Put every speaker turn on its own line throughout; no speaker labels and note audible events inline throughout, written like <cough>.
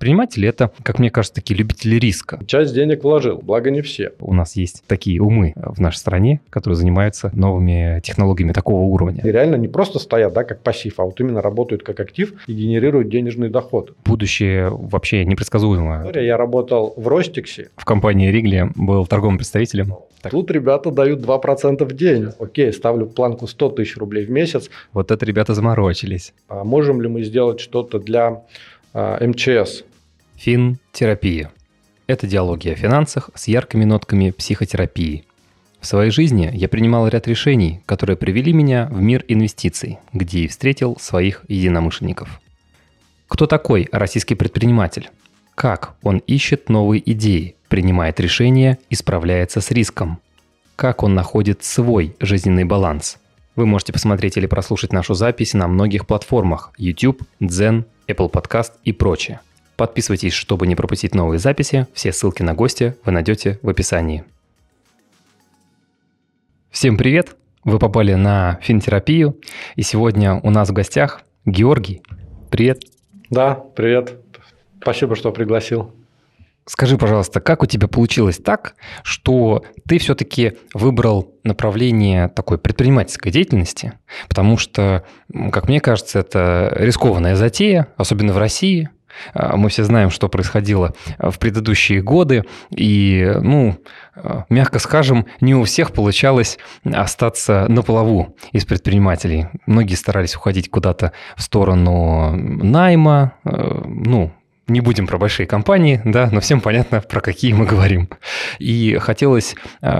предприниматели – это, как мне кажется, такие любители риска.
Часть денег вложил, благо не все.
У нас есть такие умы в нашей стране, которые занимаются новыми технологиями такого уровня.
И реально не просто стоят, да, как пассив, а вот именно работают как актив и генерируют денежный доход.
Будущее вообще непредсказуемо.
Я работал в Ростиксе.
В компании Ригли был торговым представителем.
Так. Тут ребята дают 2% в день. Окей, ставлю планку 100 тысяч рублей в месяц.
Вот это ребята заморочились.
А можем ли мы сделать что-то для а, МЧС?
Финтерапия. Это диалоги о финансах с яркими нотками психотерапии. В своей жизни я принимал ряд решений, которые привели меня в мир инвестиций, где и встретил своих единомышленников. Кто такой российский предприниматель? Как он ищет новые идеи, принимает решения и справляется с риском? Как он находит свой жизненный баланс? Вы можете посмотреть или прослушать нашу запись на многих платформах YouTube, Zen, Apple Podcast и прочее. Подписывайтесь, чтобы не пропустить новые записи. Все ссылки на гости вы найдете в описании. Всем привет! Вы попали на финтерапию, и сегодня у нас в гостях Георгий. Привет!
Да, привет. Спасибо, что пригласил.
Скажи, пожалуйста, как у тебя получилось так, что ты все-таки выбрал направление такой предпринимательской деятельности? Потому что, как мне кажется, это рискованная затея, особенно в России – мы все знаем, что происходило в предыдущие годы, и, ну, а, мягко скажем, не у всех получалось остаться на плаву из предпринимателей. Многие старались уходить куда-то в сторону найма, а, ну, не будем про большие компании, да, но всем понятно, про какие мы говорим. И хотелось,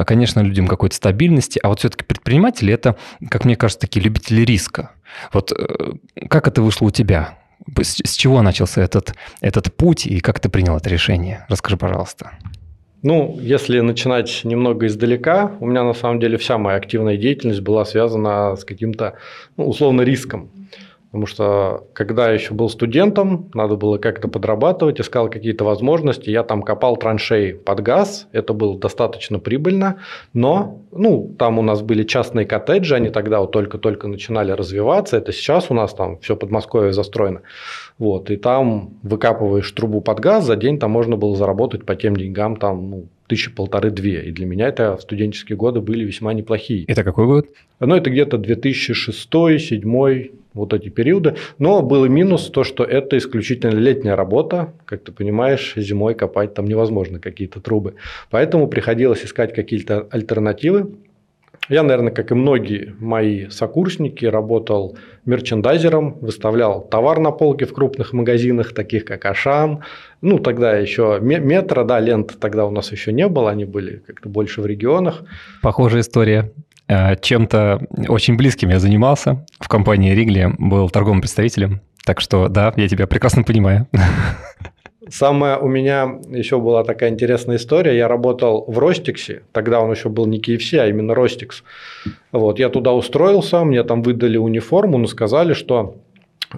конечно, людям какой-то стабильности, а вот все-таки предприниматели – это, как мне кажется, такие любители риска. Вот э, как это вышло у тебя? С чего начался этот, этот путь и как ты принял это решение? Расскажи, пожалуйста.
Ну, если начинать немного издалека, у меня на самом деле вся моя активная деятельность была связана с каким-то, ну, условно, риском. Потому что когда я еще был студентом, надо было как-то подрабатывать, искал какие-то возможности. Я там копал траншеи под газ, это было достаточно прибыльно, но ну, там у нас были частные коттеджи, они тогда вот только-только начинали развиваться. Это сейчас у нас там все Подмосковье застроено. Вот, и там выкапываешь трубу под газ, за день там можно было заработать по тем деньгам там, ну, тысячи полторы-две. И для меня это в студенческие годы были весьма неплохие.
Это какой год?
Ну, это где-то 2006-2007, вот эти периоды. Но был и минус то, что это исключительно летняя работа. Как ты понимаешь, зимой копать там невозможно какие-то трубы. Поэтому приходилось искать какие-то альтернативы. Я, наверное, как и многие мои сокурсники, работал мерчендайзером, выставлял товар на полке в крупных магазинах, таких как Ашан. Ну, тогда еще метро, да, лент тогда у нас еще не было, они были как-то больше в регионах.
Похожая история. Э, чем-то очень близким я занимался. В компании Ригли был торговым представителем. Так что да, я тебя прекрасно понимаю.
Самая у меня еще была такая интересная история. Я работал в Ростиксе, тогда он еще был не KFC, а именно Ростикс. Вот, я туда устроился, мне там выдали униформу, но сказали, что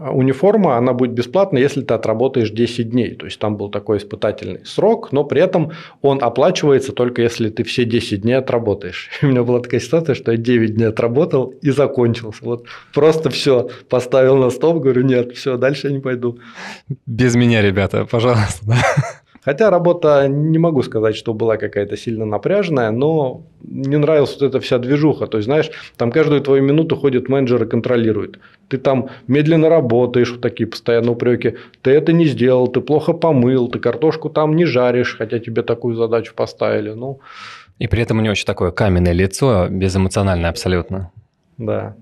униформа, она будет бесплатна, если ты отработаешь 10 дней. То есть там был такой испытательный срок, но при этом он оплачивается только если ты все 10 дней отработаешь. <laughs> И у меня была такая ситуация, что я 9 дней отработал и закончился. Вот просто все поставил на стоп, говорю, нет, все, дальше я не пойду.
Без меня, ребята, пожалуйста. <laughs>
Хотя работа, не могу сказать, что была какая-то сильно напряженная, но не нравилась вот эта вся движуха. То есть, знаешь, там каждую твою минуту ходит менеджер и контролирует. Ты там медленно работаешь, вот такие постоянные упреки. Ты это не сделал, ты плохо помыл, ты картошку там не жаришь, хотя тебе такую задачу поставили. Ну,
и при этом у него очень такое каменное лицо, безэмоциональное абсолютно.
Да.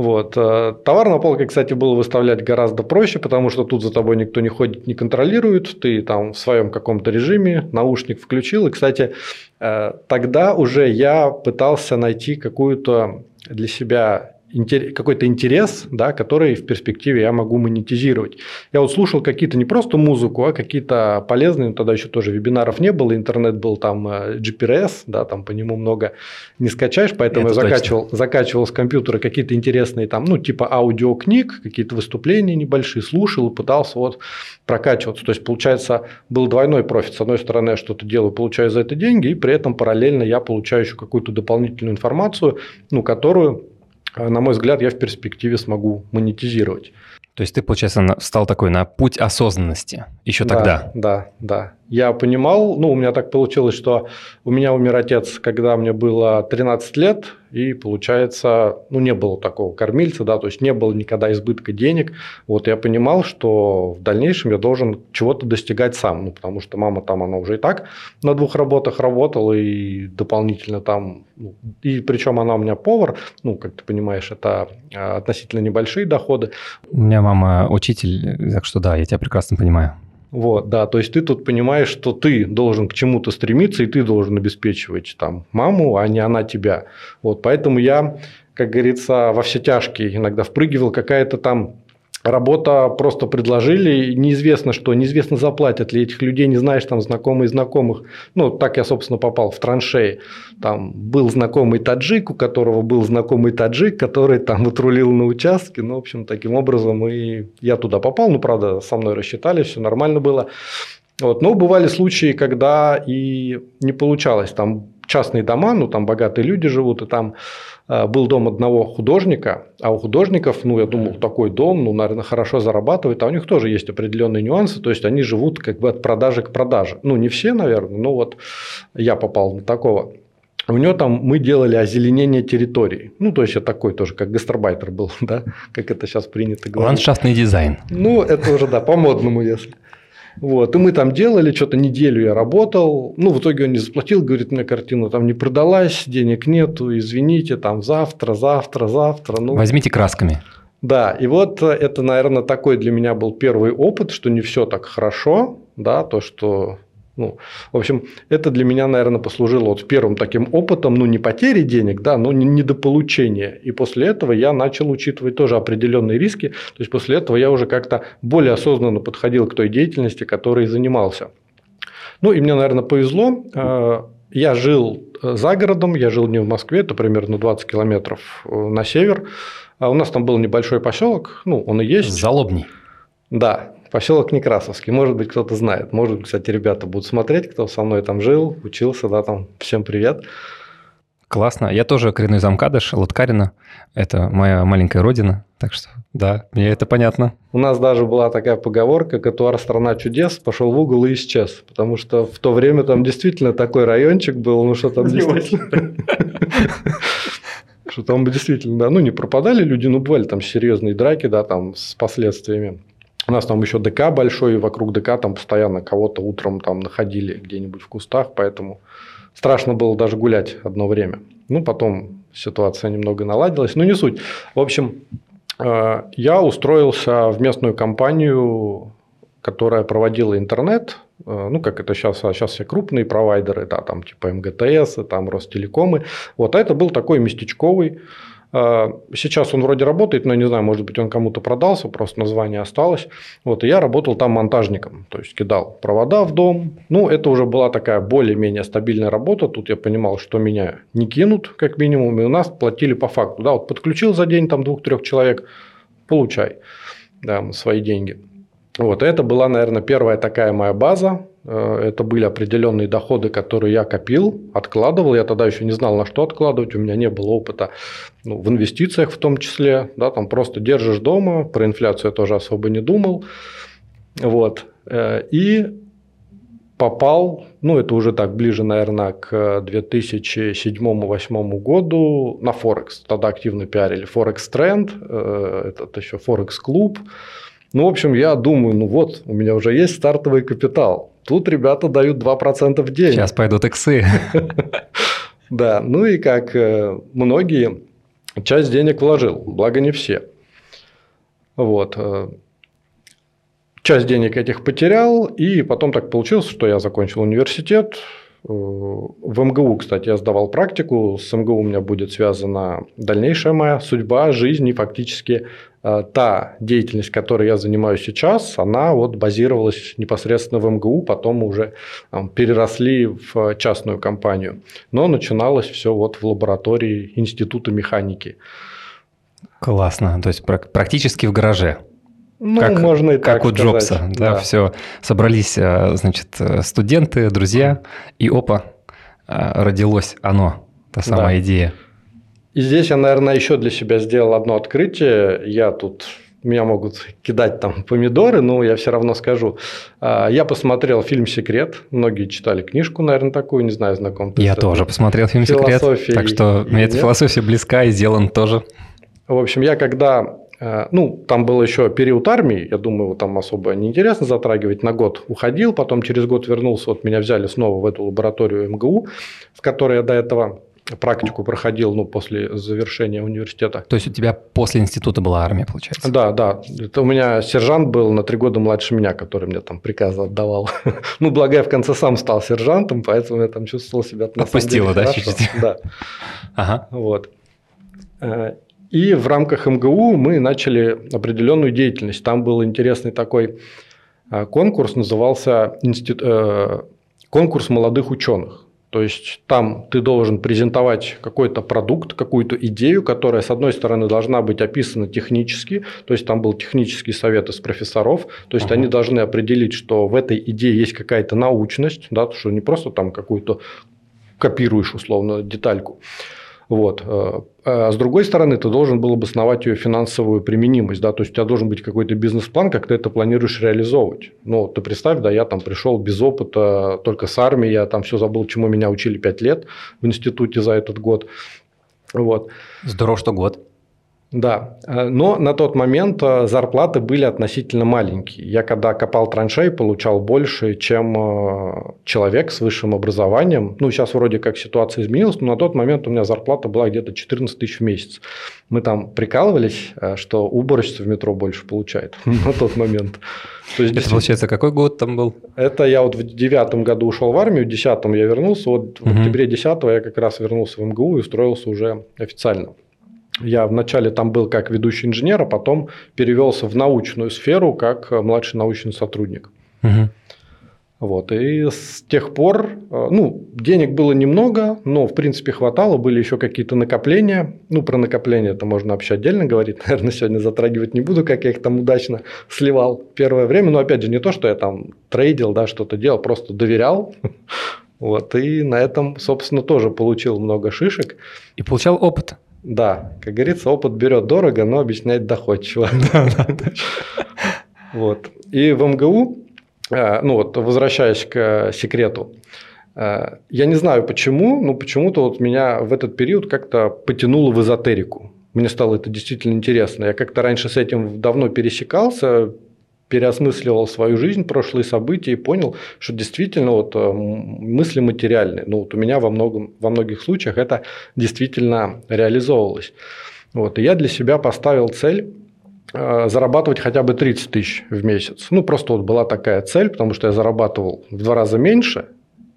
Вот. Э, товар на полке, кстати, было выставлять гораздо проще, потому что тут за тобой никто не ходит, не контролирует. Ты там в своем каком-то режиме наушник включил. И, кстати, э, тогда уже я пытался найти какую-то для себя какой-то интерес, да, который в перспективе я могу монетизировать. Я вот слушал какие-то не просто музыку, а какие-то полезные, ну, тогда еще тоже вебинаров не было, интернет был там э, GPRS, да, там по нему много не скачаешь, поэтому Это я закачивал, закачивал с компьютера какие-то интересные там, ну, типа аудиокниг, какие-то выступления небольшие, слушал и пытался вот прокачиваться. То есть, получается, был двойной профит. С одной стороны, я что-то делаю, получаю за это деньги, и при этом параллельно я получаю еще какую-то дополнительную информацию, ну, которую на мой взгляд, я в перспективе смогу монетизировать.
То есть ты, получается, стал такой на путь осознанности еще
да,
тогда?
Да, да. Я понимал, ну, у меня так получилось, что у меня умер отец, когда мне было 13 лет, и, получается, ну, не было такого кормильца, да, то есть не было никогда избытка денег. Вот я понимал, что в дальнейшем я должен чего-то достигать сам, ну, потому что мама там, она уже и так на двух работах работала, и дополнительно там, ну, и причем она у меня повар, ну, как ты понимаешь, это а, относительно небольшие доходы.
У меня мама учитель, так что да, я тебя прекрасно понимаю.
Вот, да, то есть ты тут понимаешь, что ты должен к чему-то стремиться, и ты должен обеспечивать там маму, а не она тебя. Вот, поэтому я, как говорится, во все тяжкие иногда впрыгивал, какая-то там Работа просто предложили, неизвестно что, неизвестно заплатят ли этих людей, не знаешь, там знакомые знакомых. Ну, так я, собственно, попал в траншеи. Там был знакомый таджик, у которого был знакомый таджик, который там отрулил на участке. Ну, в общем, таким образом и я туда попал. Ну, правда, со мной рассчитали, все нормально было. Вот. Но бывали случаи, когда и не получалось. Там частные дома, ну, там богатые люди живут, и там был дом одного художника, а у художников, ну, я думал, такой дом, ну, наверное, хорошо зарабатывает, а у них тоже есть определенные нюансы, то есть они живут как бы от продажи к продаже. Ну, не все, наверное, но вот я попал на такого. У него там мы делали озеленение территории. Ну, то есть я такой тоже, как гастарбайтер был, <laughs> да, как это сейчас принято
говорить. Ландшафтный дизайн.
Ну, это уже, да, по-модному, если. Вот. И мы там делали, что-то неделю я работал. Ну, в итоге он не заплатил, говорит, мне картина там не продалась, денег нету, извините, там завтра, завтра, завтра. Ну,
Возьмите красками.
Да, и вот это, наверное, такой для меня был первый опыт, что не все так хорошо, да, то, что ну, в общем, это для меня, наверное, послужило вот первым таким опытом, ну, не потери денег, да, но недополучения. И после этого я начал учитывать тоже определенные риски. То есть, после этого я уже как-то более осознанно подходил к той деятельности, которой занимался. Ну, и мне, наверное, повезло. Э, я жил э, за городом, я жил не в Москве, это примерно 20 километров э, на север. А у нас там был небольшой поселок, ну, он и есть.
Залобний.
Да, Поселок Некрасовский. Может быть, кто-то знает. Может, кстати, ребята будут смотреть, кто со мной там жил, учился, да, там. Всем привет.
Классно. Я тоже коренной замкадыш, Латкарина. Это моя маленькая родина. Так что, да, мне это понятно.
У нас даже была такая поговорка «Катуар – страна чудес», пошел в угол и исчез. Потому что в то время там действительно такой райончик был, ну что там действительно... Что там действительно, да, ну не пропадали люди, ну бывали там серьезные драки, да, там с последствиями. У нас там еще ДК большой, и вокруг ДК там постоянно кого-то утром там находили где-нибудь в кустах, поэтому страшно было даже гулять одно время. Ну, потом ситуация немного наладилась, но не суть. В общем, э, я устроился в местную компанию, которая проводила интернет, э, ну, как это сейчас, а сейчас все крупные провайдеры, да, там типа МГТС, там Ростелекомы. Вот, а это был такой местечковый а, сейчас он вроде работает, но не знаю, может быть, он кому-то продался, просто название осталось. Вот, и я работал там монтажником, то есть кидал провода в дом. Ну, это уже была такая более-менее стабильная работа. Тут я понимал, что меня не кинут, как минимум, и у нас платили по факту. Да, вот подключил за день там двух-трех человек, получай да, свои деньги. Вот, это была, наверное, первая такая моя база. Э, это были определенные доходы, которые я копил, откладывал. Я тогда еще не знал, на что откладывать. У меня не было опыта ну, в инвестициях в том числе. Да, там просто держишь дома. Про инфляцию я тоже особо не думал. Вот. Э, и попал, ну это уже так ближе, наверное, к 2007-2008 году на Форекс. Тогда активно пиарили Форекс Тренд, э, этот еще Форекс Клуб. Ну, в общем, я думаю, ну вот, у меня уже есть стартовый капитал. Тут ребята дают 2% в день.
Сейчас пойдут иксы. <laughs>
Да, ну и как э, многие, часть денег вложил, благо не все. Вот. Э, часть денег этих потерял, и потом так получилось, что я закончил университет, в МГУ, кстати, я сдавал практику. С МГУ у меня будет связана дальнейшая моя судьба, жизнь и фактически э, та деятельность, которой я занимаюсь сейчас, она вот базировалась непосредственно в МГУ, потом уже переросли в частную компанию. Но начиналось все вот в лаборатории Института механики.
Классно, то есть практически в гараже.
Ну, как, можно и
как
так
у
сказать.
Джобса, да, да, все. Собрались, э, значит, студенты, друзья, и опа, э, родилось оно, та самая да. идея.
И здесь я, наверное, еще для себя сделал одно открытие. Я тут меня могут кидать там помидоры, но я все равно скажу. А, я посмотрел фильм «Секрет». Многие читали книжку, наверное, такую, не знаю, знаком
Я тоже посмотрел фильм «Секрет», так что мне эта философия близка и сделан тоже.
В общем, я когда Э, ну, там был еще период армии, я думаю, его там особо неинтересно затрагивать. На год уходил, потом через год вернулся, вот меня взяли снова в эту лабораторию МГУ, в которой я до этого практику проходил, ну, после завершения университета.
То есть у тебя после института была армия, получается?
Да, да. Это у меня сержант был на три года младше меня, который мне там приказы отдавал. <laughs> ну, благо я в конце сам стал сержантом, поэтому я там чувствовал себя
Отпустило, да, чуть-чуть?
Да. Ага. Вот. Э, и в рамках МГУ мы начали определенную деятельность. Там был интересный такой а, конкурс, назывался институт, э, конкурс молодых ученых. То есть там ты должен презентовать какой-то продукт, какую-то идею, которая, с одной стороны, должна быть описана технически, то есть там был технический совет из профессоров, то есть uh-huh. они должны определить, что в этой идее есть какая-то научность, да, что не просто там какую-то копируешь условно детальку. Вот. Э, а с другой стороны, ты должен был обосновать ее финансовую применимость, да, то есть у тебя должен быть какой-то бизнес-план, как ты это планируешь реализовывать. Ну, ты представь, да, я там пришел без опыта, только с армией, я там все забыл, чему меня учили 5 лет в институте за этот год. Вот.
Здорово, что год.
Да, э, но на тот момент э, зарплаты были относительно маленькие. Я когда копал траншеи, получал больше, чем э, человек с высшим образованием. Ну, сейчас вроде как ситуация изменилась, но на тот момент у меня зарплата была где-то 14 тысяч в месяц. Мы там прикалывались, что уборщица в метро больше получает <laughs> на тот момент.
То есть, это получается, какой год там был?
Это я вот в девятом году ушел в армию, в десятом я вернулся, вот в октябре десятого я как раз вернулся в МГУ и устроился уже официально. Я вначале там был как ведущий инженер, а потом перевелся в научную сферу как младший научный сотрудник. Угу. Вот. И с тех пор, э, ну, денег было немного, но, в принципе, хватало. Были еще какие-то накопления. Ну, про накопления это можно вообще отдельно говорить. <laughs> Наверное, сегодня затрагивать не буду, как я их там удачно сливал первое время. Но, опять же, не то, что я там трейдил, да, что-то делал, просто доверял. <laughs> Вот. И на этом, собственно, тоже получил много шишек.
И получал опыт.
Да, как говорится, опыт берет дорого, но объясняет доходчиво. <laughs> Вот. И в МГУ, э, ну вот, возвращаясь к секрету, э, я не знаю почему, но почему-то вот меня в этот период как-то потянуло в эзотерику. Мне стало это действительно интересно. Я как-то раньше с этим давно пересекался, переосмысливал свою жизнь, прошлые события и понял, что действительно вот э, мысли материальные. Ну, вот у меня во, многом, во многих случаях это действительно реализовывалось. Вот, и я для себя поставил цель э, зарабатывать хотя бы 30 тысяч в месяц. Ну, просто вот была такая цель, потому что я зарабатывал в два раза меньше,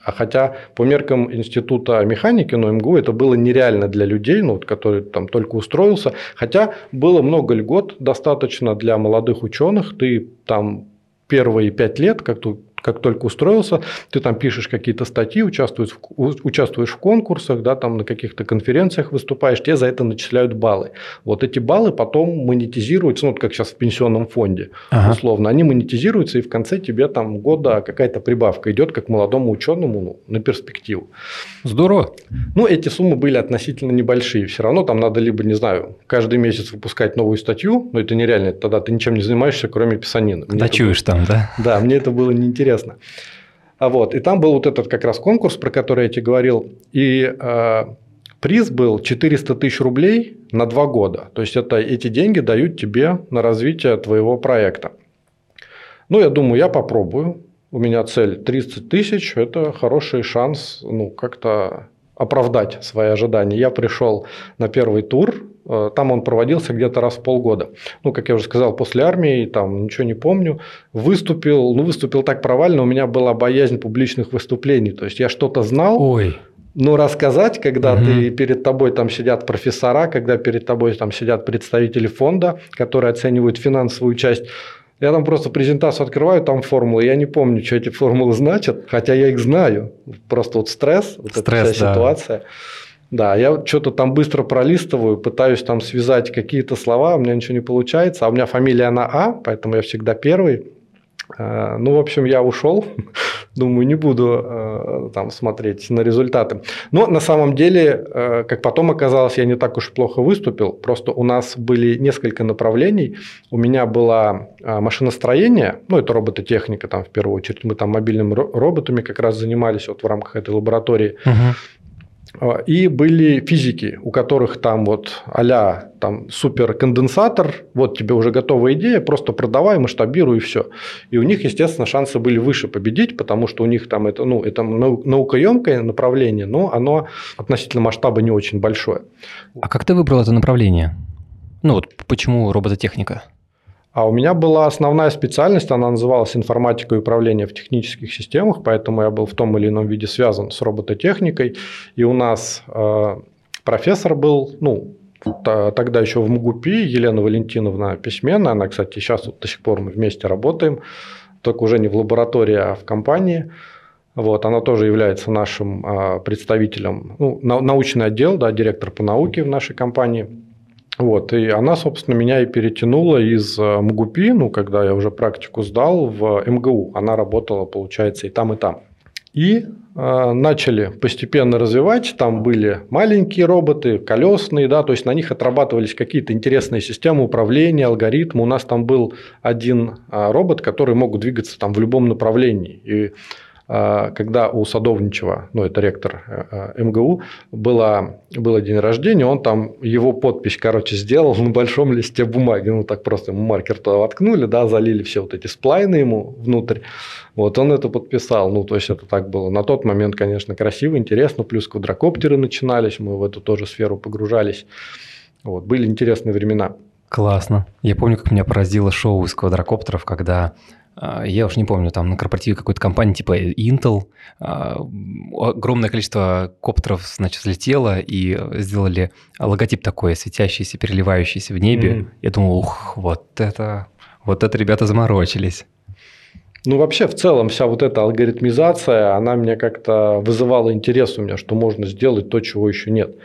а хотя по меркам Института механики, ну, МГУ, это было нереально для людей, ну, вот, который там только устроился. Хотя было много льгот достаточно для молодых ученых. Ты там первые пять лет, как, тут, как только устроился, ты там пишешь какие-то статьи, участвуешь в, участвуешь в конкурсах, да, там на каких-то конференциях выступаешь, тебе за это начисляют баллы. Вот эти баллы потом монетизируются, ну, вот как сейчас в пенсионном фонде, ага. условно, они монетизируются, и в конце тебе там года какая-то прибавка идет, как молодому ученому ну, на перспективу.
Здорово.
Ну, эти суммы были относительно небольшие. Все равно там надо либо, не знаю, каждый месяц выпускать новую статью, но это нереально, тогда ты ничем не занимаешься, кроме писанины.
Ночуешь там, да?
Да, мне это было неинтересно интересно. А вот, и там был вот этот как раз конкурс, про который я тебе говорил, и э, приз был 400 тысяч рублей на два года. То есть, это, эти деньги дают тебе на развитие твоего проекта. Ну, я думаю, я попробую. У меня цель 30 тысяч, это хороший шанс ну, как-то оправдать свои ожидания. Я пришел на первый тур, там он проводился где-то раз в полгода. Ну, как я уже сказал, после армии, там ничего не помню. Выступил, ну, выступил так провально, у меня была боязнь публичных выступлений. То есть, я что-то знал.
Ой.
Но рассказать, когда угу. ты перед тобой там сидят профессора, когда перед тобой там сидят представители фонда, которые оценивают финансовую часть, я там просто презентацию открываю, там формулы. Я не помню, что эти формулы значат, хотя я их знаю. Просто вот стресс, вот
стресс,
эта вся да. ситуация. Да, я что-то там быстро пролистываю, пытаюсь там связать какие-то слова, у меня ничего не получается, а у меня фамилия на А, поэтому я всегда первый. Э, ну, в общем, я ушел. <laughs> Думаю, не буду э, там смотреть на результаты. Но на самом деле, э, как потом оказалось, я не так уж плохо выступил. Просто у нас были несколько направлений. У меня было машиностроение, ну, это робототехника, там, в первую очередь. Мы там мобильными роботами как раз занимались вот в рамках этой лаборатории. Угу. А, и были физики, у которых там вот а там суперконденсатор, вот тебе уже готовая идея, просто продавай, масштабируй и все. И у них, естественно, шансы были выше победить, потому что у них там это, ну, это наукоемкое направление, но оно относительно масштаба не очень большое.
А как ты выбрал это направление? Ну вот почему робототехника?
А у меня была основная специальность, она называлась информатика и управление в технических системах, поэтому я был в том или ином виде связан с робототехникой. И у нас э, профессор был, ну, тогда еще в МГУПИ, Елена Валентиновна Письменная, она, кстати, сейчас вот до сих пор мы вместе работаем, только уже не в лаборатории, а в компании. Вот, она тоже является нашим э, представителем, ну, научный отдел, да, директор по науке в нашей компании – вот, и она, собственно, меня и перетянула из э, МГУПИ, ну, когда я уже практику сдал, в МГУ. Она работала, получается, и там, и там. И э, начали постепенно развивать. Там были маленькие роботы, колесные, да, то есть на них отрабатывались какие-то интересные системы управления, алгоритмы. У нас там был один э, робот, который мог двигаться там в любом направлении. И когда у Садовничева, ну это ректор э, э, МГУ, было, было день рождения, он там его подпись, короче, сделал на большом листе бумаги, ну так просто ему маркер туда воткнули, да, залили все вот эти сплайны ему внутрь, вот он это подписал, ну то есть это так было. На тот момент, конечно, красиво, интересно, плюс квадрокоптеры начинались, мы в эту тоже сферу погружались, вот, были интересные времена.
Классно. Я помню, как меня поразило шоу из квадрокоптеров, когда а, я уж не помню, там на корпоративе какой-то компании типа Intel а, огромное количество коптеров, значит, взлетело и сделали логотип такой, светящийся, переливающийся в небе. Mm-hmm. Я думал, ух, вот это, вот это ребята заморочились.
Ну, вообще, в целом, вся вот эта алгоритмизация, она мне как-то вызывала интерес у меня, что можно сделать то, чего еще нет.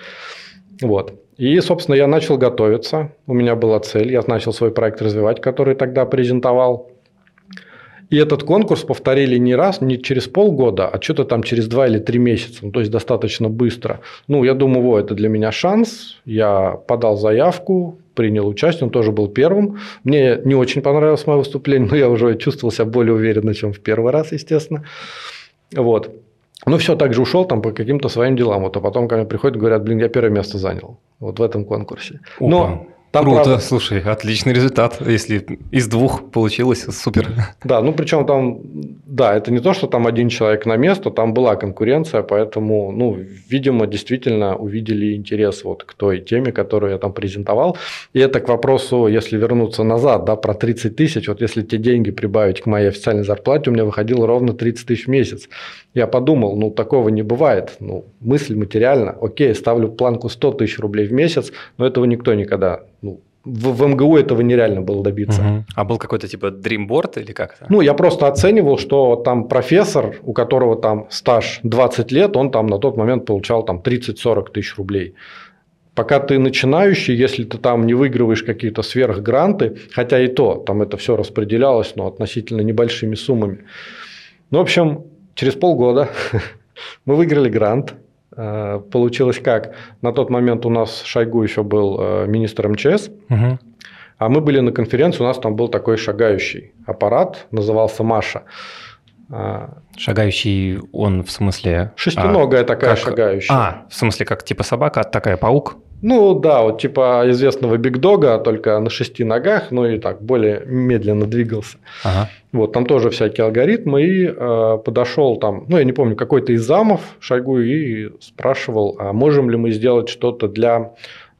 Вот. И, собственно, я начал готовиться. У меня была цель. Я начал свой проект развивать, который тогда презентовал. И этот конкурс повторили не раз, не через полгода, а что-то там через два или три месяца, ну, то есть достаточно быстро. Ну, я думаю, вот, это для меня шанс. Я подал заявку, принял участие, он тоже был первым. Мне не очень понравилось мое выступление, но я уже чувствовал себя более уверенно, чем в первый раз, естественно. Вот. Ну, все, так же ушел там по каким-то своим делам. Вот, а потом ко мне приходят и говорят, блин, я первое место занял вот в этом конкурсе.
Опа. Но там Круто, правда... слушай, отличный результат, если из двух получилось, супер.
Да, ну причем там, да, это не то, что там один человек на место, там была конкуренция, поэтому, ну, видимо, действительно увидели интерес вот к той теме, которую я там презентовал. И это к вопросу, если вернуться назад, да, про 30 тысяч, вот если те деньги прибавить к моей официальной зарплате, у меня выходило ровно 30 тысяч в месяц. Я подумал, ну, такого не бывает, ну, мысль материально, окей, ставлю планку 100 тысяч рублей в месяц, но этого никто никогда ну, в, в МГУ этого нереально было добиться. Угу.
А был какой-то типа дримборд или как-то?
Ну, я просто оценивал, что там профессор, у которого там стаж 20 лет, он там на тот момент получал там 30-40 тысяч рублей. Пока ты начинающий, если ты там не выигрываешь какие-то сверхгранты, хотя и то, там это все распределялось, но относительно небольшими суммами. Ну, в общем, через полгода <laughs> мы выиграли грант, Э, получилось как? На тот момент у нас Шойгу еще был э, министр МЧС, угу. а мы были на конференции, у нас там был такой шагающий аппарат, назывался Маша.
А, шагающий он в смысле...
Шестиногая а, такая как, шагающая.
А, в смысле как типа собака, такая паук?
Ну да, вот типа известного бигдога, только на шести ногах, ну и так более медленно двигался. Ага. Вот там тоже всякие алгоритмы и э, подошел там, ну я не помню, какой-то из замов Шойгу и спрашивал, а можем ли мы сделать что-то для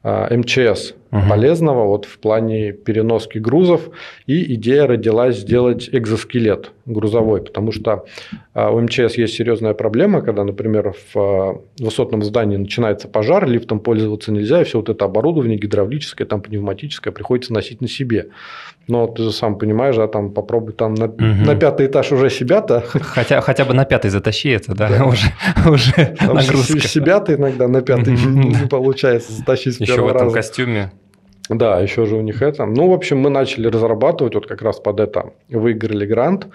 э, МЧС угу. полезного вот в плане переноски грузов. И идея родилась сделать экзоскелет грузовой, потому что а, у МЧС есть серьезная проблема, когда, например, в а, высотном здании начинается пожар, лифтом пользоваться нельзя, и все вот это оборудование гидравлическое, там пневматическое приходится носить на себе. Но ты же сам понимаешь, да, там попробуй там на, угу. на пятый этаж уже себя-то.
Хотя, хотя бы на пятый затащи это, да, да. уже, уже
нагрузка. Себя-то иногда на пятый не получается затащить с
Еще в этом костюме
Да, еще же у них это. Ну, в общем, мы начали разрабатывать, вот как раз под это выиграли грант.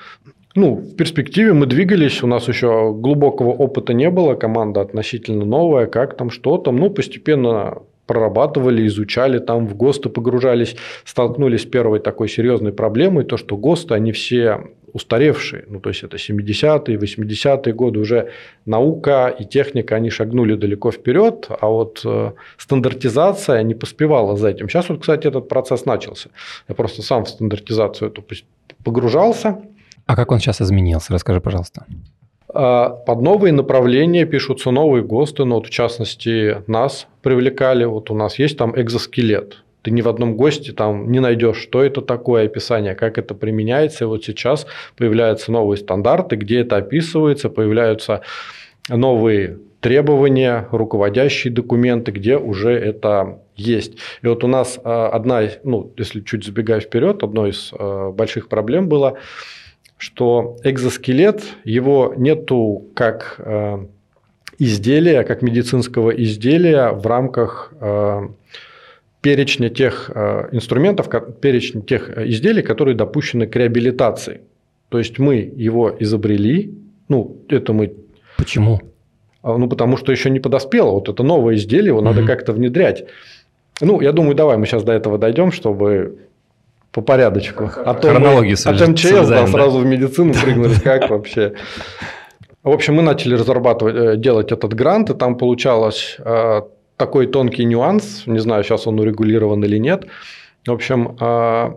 Ну, в перспективе мы двигались, у нас еще глубокого опыта не было, команда относительно новая, как там, что там. Ну, постепенно прорабатывали, изучали, там в ГОСТы погружались, столкнулись с первой такой серьезной проблемой, то, что ГОСТы, они все устаревшие, ну, то есть это 70-е, 80-е годы, уже наука и техника, они шагнули далеко вперед, а вот э, стандартизация не поспевала за этим. Сейчас вот, кстати, этот процесс начался. Я просто сам в стандартизацию эту погружался.
А как он сейчас изменился? Расскажи, пожалуйста.
А, под новые направления пишутся новые ГОСТы, но вот в частности нас привлекали, вот у нас есть там экзоскелет. Ты ни в одном ГОСТе там не найдешь, что это такое описание, как это применяется. И вот сейчас появляются новые стандарты, где это описывается, появляются новые требования, руководящие документы, где уже это есть. И вот у нас а, одна, ну, если чуть забегая вперед, одной из а, больших проблем было – что экзоскелет, его нету как э, изделия, как медицинского изделия в рамках перечня тех э, инструментов, перечня тех изделий, которые допущены к реабилитации. То есть мы его изобрели, ну это мы.
Почему?
А, ну потому что еще не подоспело. Вот это новое изделие, его угу. надо как-то внедрять. Ну, я думаю, давай мы сейчас до этого дойдем, чтобы по порядочку.
А то Хронологию
мы от МЧС да, сразу в медицину прыгнули. Как вообще? В общем, мы начали разрабатывать, э, делать этот грант, и там получалось э, такой тонкий нюанс, не знаю, сейчас он урегулирован или нет. В общем, э,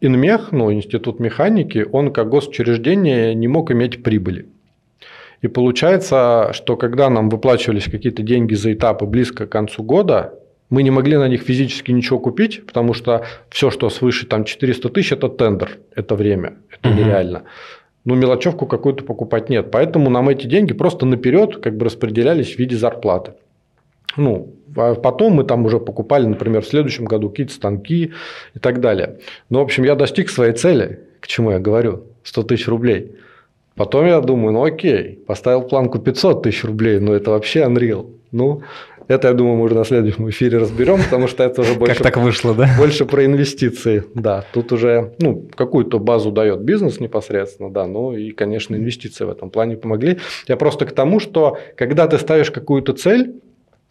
Инмех, ну, Институт механики, он как госучреждение не мог иметь прибыли. И получается, что когда нам выплачивались какие-то деньги за этапы близко к концу года, мы не могли на них физически ничего купить, потому что все, что свыше там 400 тысяч, это тендер, это время, это угу. нереально. Ну, мелочевку какую-то покупать нет. Поэтому нам эти деньги просто наперед как бы распределялись в виде зарплаты. Ну, а потом мы там уже покупали, например, в следующем году какие-то станки и так далее. Ну, в общем, я достиг своей цели, к чему я говорю, 100 тысяч рублей. Потом я думаю, ну окей, поставил планку 500 тысяч рублей, ну это вообще unreal. Ну, это, я думаю, мы уже на следующем эфире разберем, потому что это уже больше...
Как так вышло, да?
Больше про инвестиции, да. Тут уже, ну, какую-то базу дает бизнес непосредственно, да, ну и, конечно, инвестиции в этом плане помогли. Я просто к тому, что когда ты ставишь какую-то цель,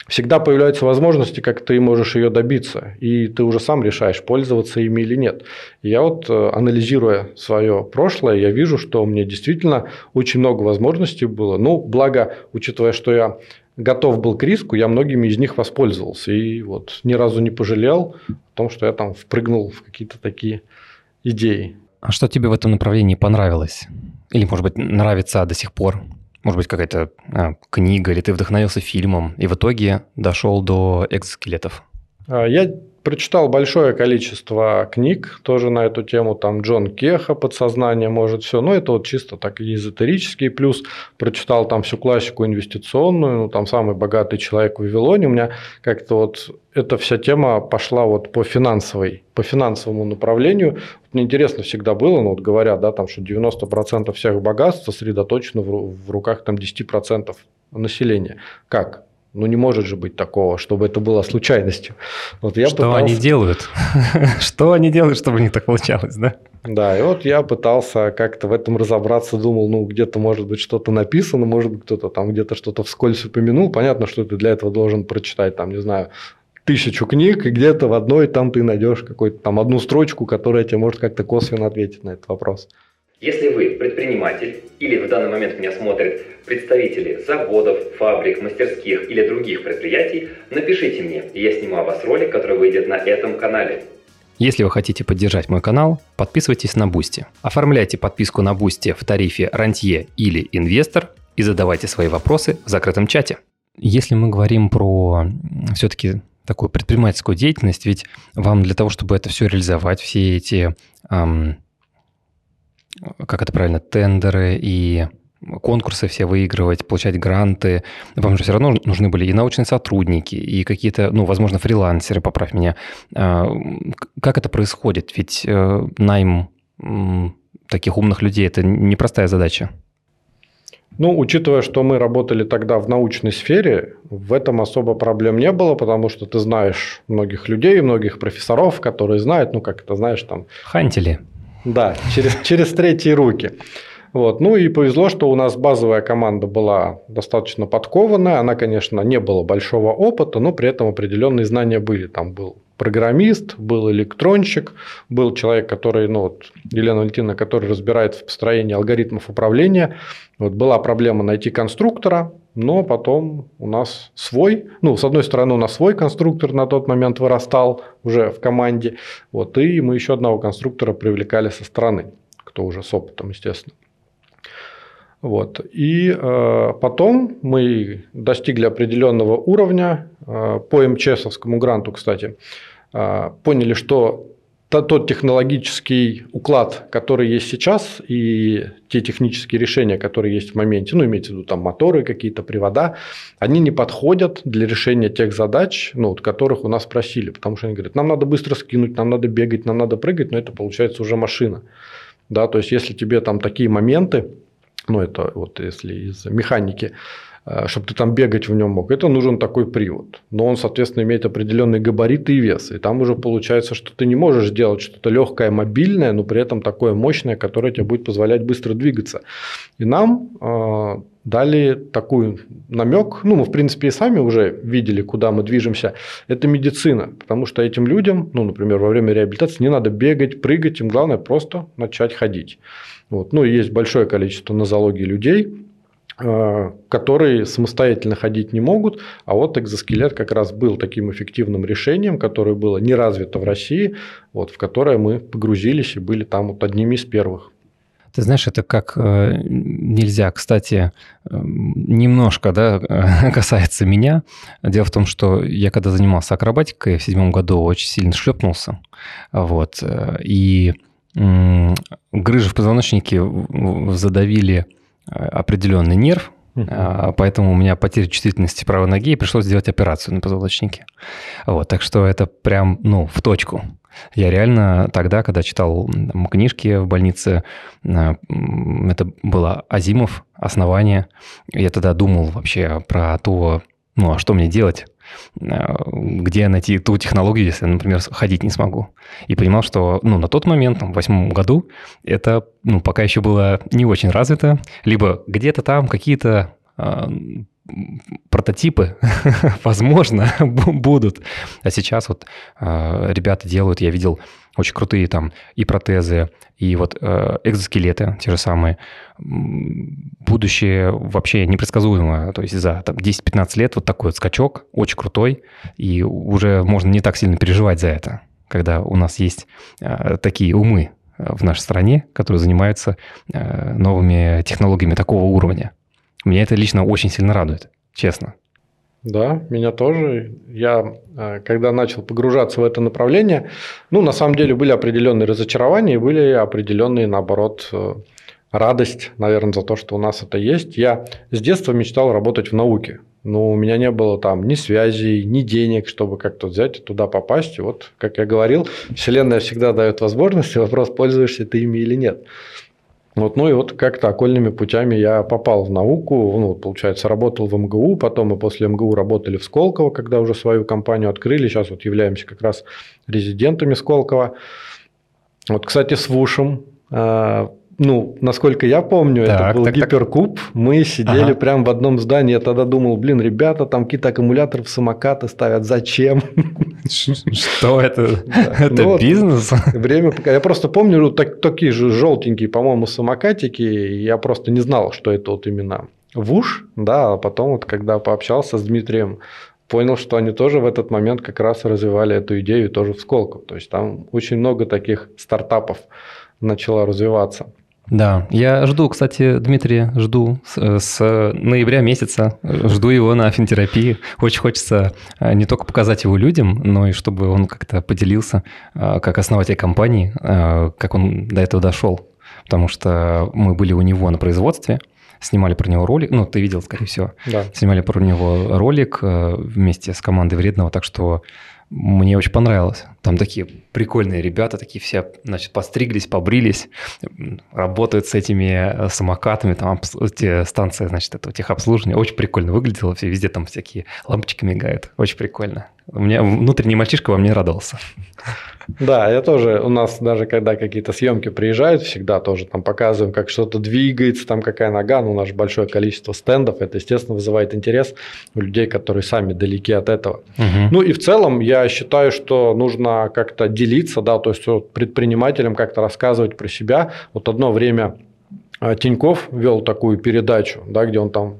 всегда появляются возможности, как ты можешь ее добиться, и ты уже сам решаешь, пользоваться ими или нет. я вот, э, анализируя свое прошлое, я вижу, что у меня действительно очень много возможностей было. Ну, благо, учитывая, что я готов был к риску, я многими из них воспользовался. И вот ни разу не пожалел о том, что я там впрыгнул в какие-то такие идеи.
А что тебе в этом направлении понравилось? Или, может быть, нравится до сих пор? Может быть, какая-то а, книга, или ты вдохновился фильмом, и в итоге дошел до экзоскелетов?
А, я прочитал большое количество книг тоже на эту тему, там Джон Кеха «Подсознание может все», но это вот чисто так эзотерический, плюс прочитал там всю классику инвестиционную, ну, там «Самый богатый человек в Вавилоне», у меня как-то вот эта вся тема пошла вот по финансовой, по финансовому направлению. Мне интересно всегда было, ну вот говорят, да, там, что 90% всех богатств сосредоточено в, в руках там 10% населения. Как? Ну, не может же быть такого, чтобы это было случайностью.
Вот я что пытался... они делают? <laughs> что они делают, чтобы не так получалось, да?
Да, и вот я пытался как-то в этом разобраться, думал, ну, где-то может быть что-то написано, может быть, кто-то там где-то что-то вскользь упомянул. Понятно, что ты для этого должен прочитать, там, не знаю, тысячу книг, и где-то в одной там ты найдешь какую-то там одну строчку, которая тебе может как-то косвенно ответить на этот вопрос.
Если вы предприниматель или в данный момент меня смотрят представители заводов, фабрик, мастерских или других предприятий, напишите мне, и я сниму о вас ролик, который выйдет на этом канале.
Если вы хотите поддержать мой канал, подписывайтесь на Бусти. Оформляйте подписку на Бусти в тарифе «Рантье» или «Инвестор» и задавайте свои вопросы в закрытом чате. Если мы говорим про все-таки такую предпринимательскую деятельность, ведь вам для того, чтобы это все реализовать, все эти эм, как это правильно, тендеры и конкурсы все выигрывать, получать гранты. Вам же все равно нужны были и научные сотрудники, и какие-то, ну, возможно, фрилансеры, поправь меня. А, как это происходит? Ведь э, найм таких умных людей – это непростая задача.
Ну, учитывая, что мы работали тогда в научной сфере, в этом особо проблем не было, потому что ты знаешь многих людей, многих профессоров, которые знают, ну, как это знаешь, там...
Хантили.
Да, через, через третьи руки. Вот. Ну и повезло, что у нас базовая команда была достаточно подкованная. Она, конечно, не было большого опыта, но при этом определенные знания были. Там был программист, был электронщик, был человек, который, ну вот, Елена Валентиновна, который разбирается в построении алгоритмов управления. Вот была проблема найти конструктора, но потом у нас свой, ну, с одной стороны, у нас свой конструктор на тот момент вырастал уже в команде, вот, и мы еще одного конструктора привлекали со стороны, кто уже с опытом, естественно. Вот. И э, потом мы достигли определенного уровня э, по МЧСовскому гранту, кстати, э, поняли, что тот технологический уклад, который есть сейчас, и те технические решения, которые есть в моменте, ну, имеется в виду там моторы, какие-то привода, они не подходят для решения тех задач, ну, вот, которых у нас просили, потому что они говорят, нам надо быстро скинуть, нам надо бегать, нам надо прыгать, но это получается уже машина. Да, то есть, если тебе там такие моменты, ну, это вот если из механики, чтобы ты там бегать в нем мог, это нужен такой привод. Но он, соответственно, имеет определенные габариты и вес. И там уже получается, что ты не можешь сделать что-то легкое, мобильное, но при этом такое мощное, которое тебе будет позволять быстро двигаться. И нам э, дали такой намек, ну, мы, в принципе, и сами уже видели, куда мы движемся, это медицина, потому что этим людям, ну, например, во время реабилитации не надо бегать, прыгать, им главное просто начать ходить. Вот. Ну, есть большое количество нозологий людей, Э, которые самостоятельно ходить не могут, а вот экзоскелет как раз был таким эффективным решением, которое было не развито в России, вот, в которое мы погрузились и были там вот одними из первых.
Ты знаешь, это как э, нельзя, кстати, э, немножко да, <laughs> касается меня. Дело в том, что я когда занимался акробатикой в седьмом году, очень сильно шлепнулся. Вот, и э, грыжи в позвоночнике задавили определенный нерв, uh поэтому у меня потеря чувствительности правой ноги, и пришлось сделать операцию на позвоночнике. Вот, так что это прям, ну, в точку. Я реально тогда, когда читал там, книжки в больнице, а, это было Азимов, «Основание», я тогда думал вообще про то, ну, а что мне делать? Э, где найти ту технологию, если например, ходить не смогу. И понимал, что ну, на тот момент, там, в восьмом году, это ну, пока еще было не очень развито. Либо где-то там какие-то э, прототипы, <laughs> возможно, будут. А сейчас вот э, ребята делают, я видел очень крутые там и протезы, и вот э, экзоскелеты те же самые. Будущее вообще непредсказуемо. То есть за там, 10-15 лет вот такой вот скачок очень крутой, и уже можно не так сильно переживать за это, когда у нас есть э, такие умы э, в нашей стране, которые занимаются э, новыми технологиями такого уровня. Меня это лично очень сильно радует, честно.
Да, меня тоже. Я, э, когда начал погружаться в это направление, ну, на самом деле были определенные разочарования, были определенные, наоборот, э, радость, наверное, за то, что у нас это есть. Я с детства мечтал работать в науке, но у меня не было там ни связей, ни денег, чтобы как-то взять и туда попасть. И вот, как я говорил, Вселенная всегда дает возможности, вопрос, пользуешься ты ими или нет. Вот, ну и вот как-то окольными путями я попал в науку, ну, получается, работал в МГУ, потом мы после МГУ работали в Сколково, когда уже свою компанию открыли, сейчас вот являемся как раз резидентами Сколково. Вот, кстати, с Вушем а, ну, насколько я помню, так, это был так, гиперкуб. Так. Мы сидели ага. прямо в одном здании. Я тогда думал, блин, ребята, там какие-то аккумуляторы в самокаты ставят. Зачем?
Что это? Это ну бизнес?
Время Я просто помню такие же желтенькие, по-моему, самокатики. Я просто не знал, что это вот именно ВУШ. Да, а потом вот, когда пообщался с Дмитрием, понял, что они тоже в этот момент как раз развивали эту идею тоже в Сколково. То есть там очень много таких стартапов начало развиваться.
Да, я жду, кстати, Дмитрия, жду с, с ноября месяца, жду его на финтерапии. Очень хочется а, не только показать его людям, но и чтобы он как-то поделился, а, как основатель компании, как он до этого дошел. Потому что мы были у него на производстве, снимали про него ролик, ну, ты видел, скорее всего, да. снимали про него ролик вместе с командой Вредного, так что мне очень понравилось. Там такие прикольные ребята, такие все, значит, постриглись, побрились, работают с этими э, самокатами, там эти станции, значит, этого техобслуживания. Очень прикольно выглядело, все везде там всякие лампочки мигают. Очень прикольно. У меня внутренний мальчишка во мне радовался.
Да, я тоже, у нас даже когда какие-то съемки приезжают, всегда тоже там показываем, как что-то двигается, там какая нога, ну, у нас большое количество стендов, это, естественно, вызывает интерес у людей, которые сами далеки от этого. Угу. Ну, и в целом я считаю, что нужно как-то делиться, да, то есть предпринимателям как-то рассказывать про себя. Вот одно время а, Тиньков вел такую передачу, да, где он там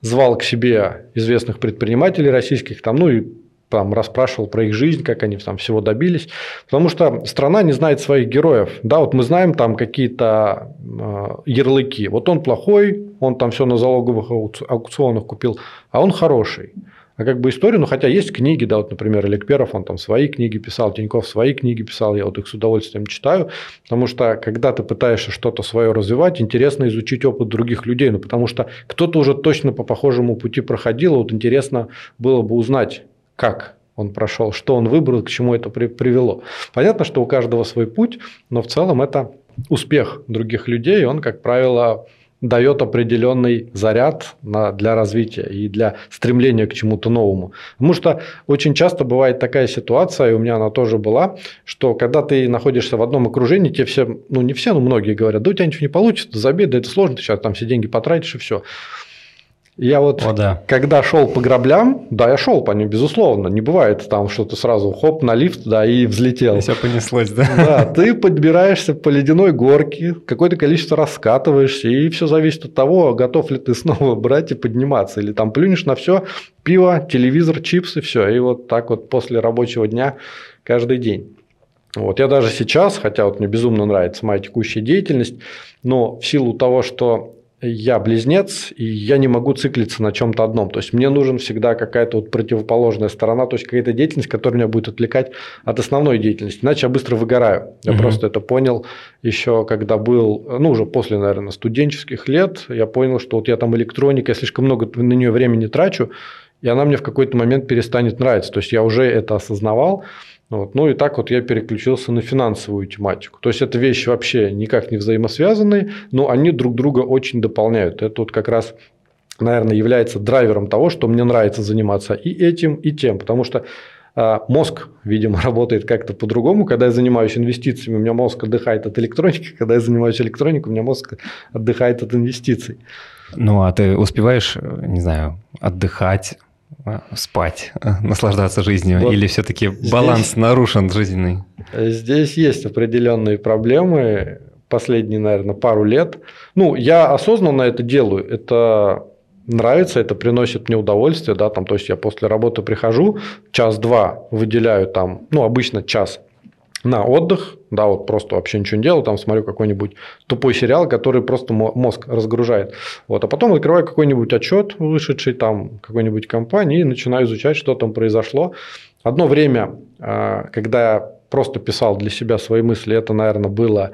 звал к себе известных предпринимателей российских, там, ну и там расспрашивал про их жизнь, как они там всего добились. Потому что страна не знает своих героев. Да, вот мы знаем там какие-то э, ярлыки. Вот он плохой, он там все на залоговых аукционах купил, а он хороший. А как бы историю, ну хотя есть книги, да, вот, например, Олег Перов, он там свои книги писал, Тиньков свои книги писал, я вот их с удовольствием читаю, потому что когда ты пытаешься что-то свое развивать, интересно изучить опыт других людей, ну потому что кто-то уже точно по похожему пути проходил, вот интересно было бы узнать, как он прошел, что он выбрал, к чему это при, привело. Понятно, что у каждого свой путь, но в целом это успех других людей, он, как правило, дает определенный заряд на, для развития и для стремления к чему-то новому. Потому что очень часто бывает такая ситуация, и у меня она тоже была, что когда ты находишься в одном окружении, тебе все, ну не все, но многие говорят, да у тебя ничего не получится, забей, да это сложно, ты сейчас там все деньги потратишь и все. Я вот, О, да. когда шел по граблям, да, я шел по ним, безусловно. Не бывает там что-то сразу хоп на лифт, да, и взлетел. И
все понеслось, да?
Да, ты подбираешься по ледяной горке, какое-то количество раскатываешься, и все зависит от того, готов ли ты снова брать и подниматься. Или там плюнешь на все, пиво, телевизор, чипсы, все. И вот так вот после рабочего дня каждый день. Вот я даже сейчас, хотя вот мне безумно нравится моя текущая деятельность, но в силу того, что я близнец, и я не могу циклиться на чем-то одном. То есть мне нужен всегда какая-то вот противоположная сторона, то есть какая-то деятельность, которая меня будет отвлекать от основной деятельности. Иначе я быстро выгораю. Я угу. просто это понял еще, когда был, ну, уже после, наверное, студенческих лет, я понял, что вот я там электроника, я слишком много на нее времени трачу, и она мне в какой-то момент перестанет нравиться. То есть я уже это осознавал. Вот. Ну и так вот я переключился на финансовую тематику. То есть это вещи вообще никак не взаимосвязанные, но они друг друга очень дополняют. Это вот как раз наверное, является драйвером того, что мне нравится заниматься и этим, и тем. Потому что а, мозг, видимо, <laughs> работает как-то по-другому. Когда я занимаюсь инвестициями, у меня мозг отдыхает от электроники. Когда я занимаюсь электроникой, у меня мозг отдыхает от инвестиций.
Ну, а ты успеваешь, не знаю, отдыхать, спать, а, наслаждаться жизнью? Вот Или все-таки баланс здесь, нарушен жизненный?
Здесь есть определенные проблемы последние, наверное, пару лет. Ну, я осознанно это делаю. Это нравится, это приносит мне удовольствие, да, там, то есть я после работы прихожу, час-два выделяю там, ну, обычно час на отдых, да, вот просто вообще ничего не делаю, там смотрю какой-нибудь тупой сериал, который просто мозг разгружает. Вот, а потом открываю какой-нибудь отчет, вышедший там какой-нибудь компании, и начинаю изучать, что там произошло. Одно время, а, когда я просто писал для себя свои мысли, это, наверное, было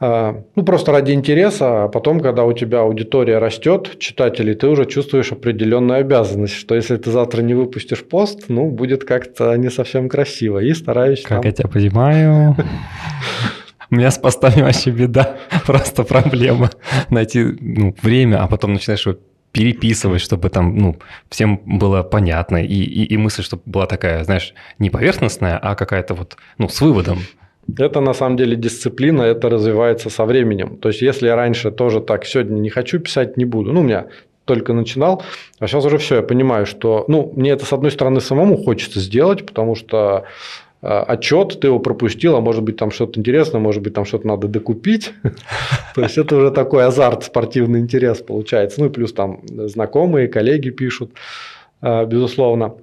ну, просто ради интереса, а потом, когда у тебя аудитория растет, читателей, ты уже чувствуешь определенную обязанность, что если ты завтра не выпустишь пост, ну, будет как-то не совсем красиво. И стараюсь...
Как там... я тебя понимаю... У меня с постами вообще беда, <laughs> просто проблема. Найти ну, время, а потом начинаешь его переписывать, чтобы там, ну, всем было понятно, и, и, и мысль, чтобы была такая, знаешь, не поверхностная, а какая-то вот, ну, с выводом.
Это на самом деле дисциплина, это развивается со временем. То есть, если я раньше тоже так сегодня не хочу писать, не буду. Ну, у меня только начинал, а сейчас уже все, я понимаю, что, ну, мне это с одной стороны самому хочется сделать, потому что э, отчет, ты его пропустил, а может быть там что-то интересное, может быть там что-то надо докупить. <laughs> То есть это уже такой азарт, спортивный интерес получается. Ну и плюс там знакомые, коллеги пишут, э, безусловно.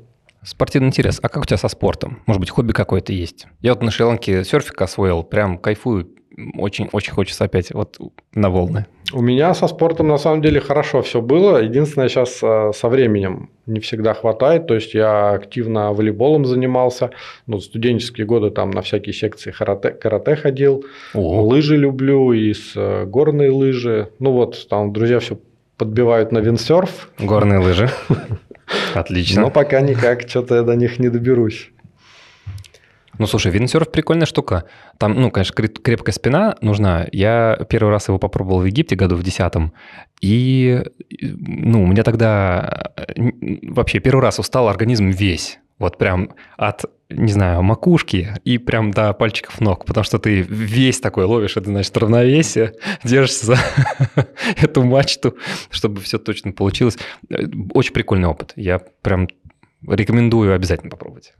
Спортивный интерес. А как у тебя со спортом? Может быть, хобби какое-то есть? Я вот на Шри-Ланке серфик освоил, прям кайфую. Очень, очень хочется опять вот на волны.
У меня со спортом на самом деле хорошо все было. Единственное, сейчас э, со временем не всегда хватает. То есть я активно волейболом занимался. Ну, студенческие годы там на всякие секции карате, карате ходил. О. Лыжи люблю и с э, горные лыжи. Ну вот там друзья все подбивают на виндсерф.
Горные лыжи. <laughs> Отлично.
Но пока никак, что-то я до них не доберусь.
Ну, слушай, виндсерф прикольная штука. Там, ну, конечно, крепкая спина нужна. Я первый раз его попробовал в Египте году в десятом. И, ну, у меня тогда вообще первый раз устал организм весь. Вот прям от, не знаю, макушки и прям до пальчиков ног, потому что ты весь такой ловишь, это значит равновесие, <laughs> держишься за <laughs> эту мачту, чтобы все точно получилось. Очень прикольный опыт. Я прям рекомендую обязательно попробовать.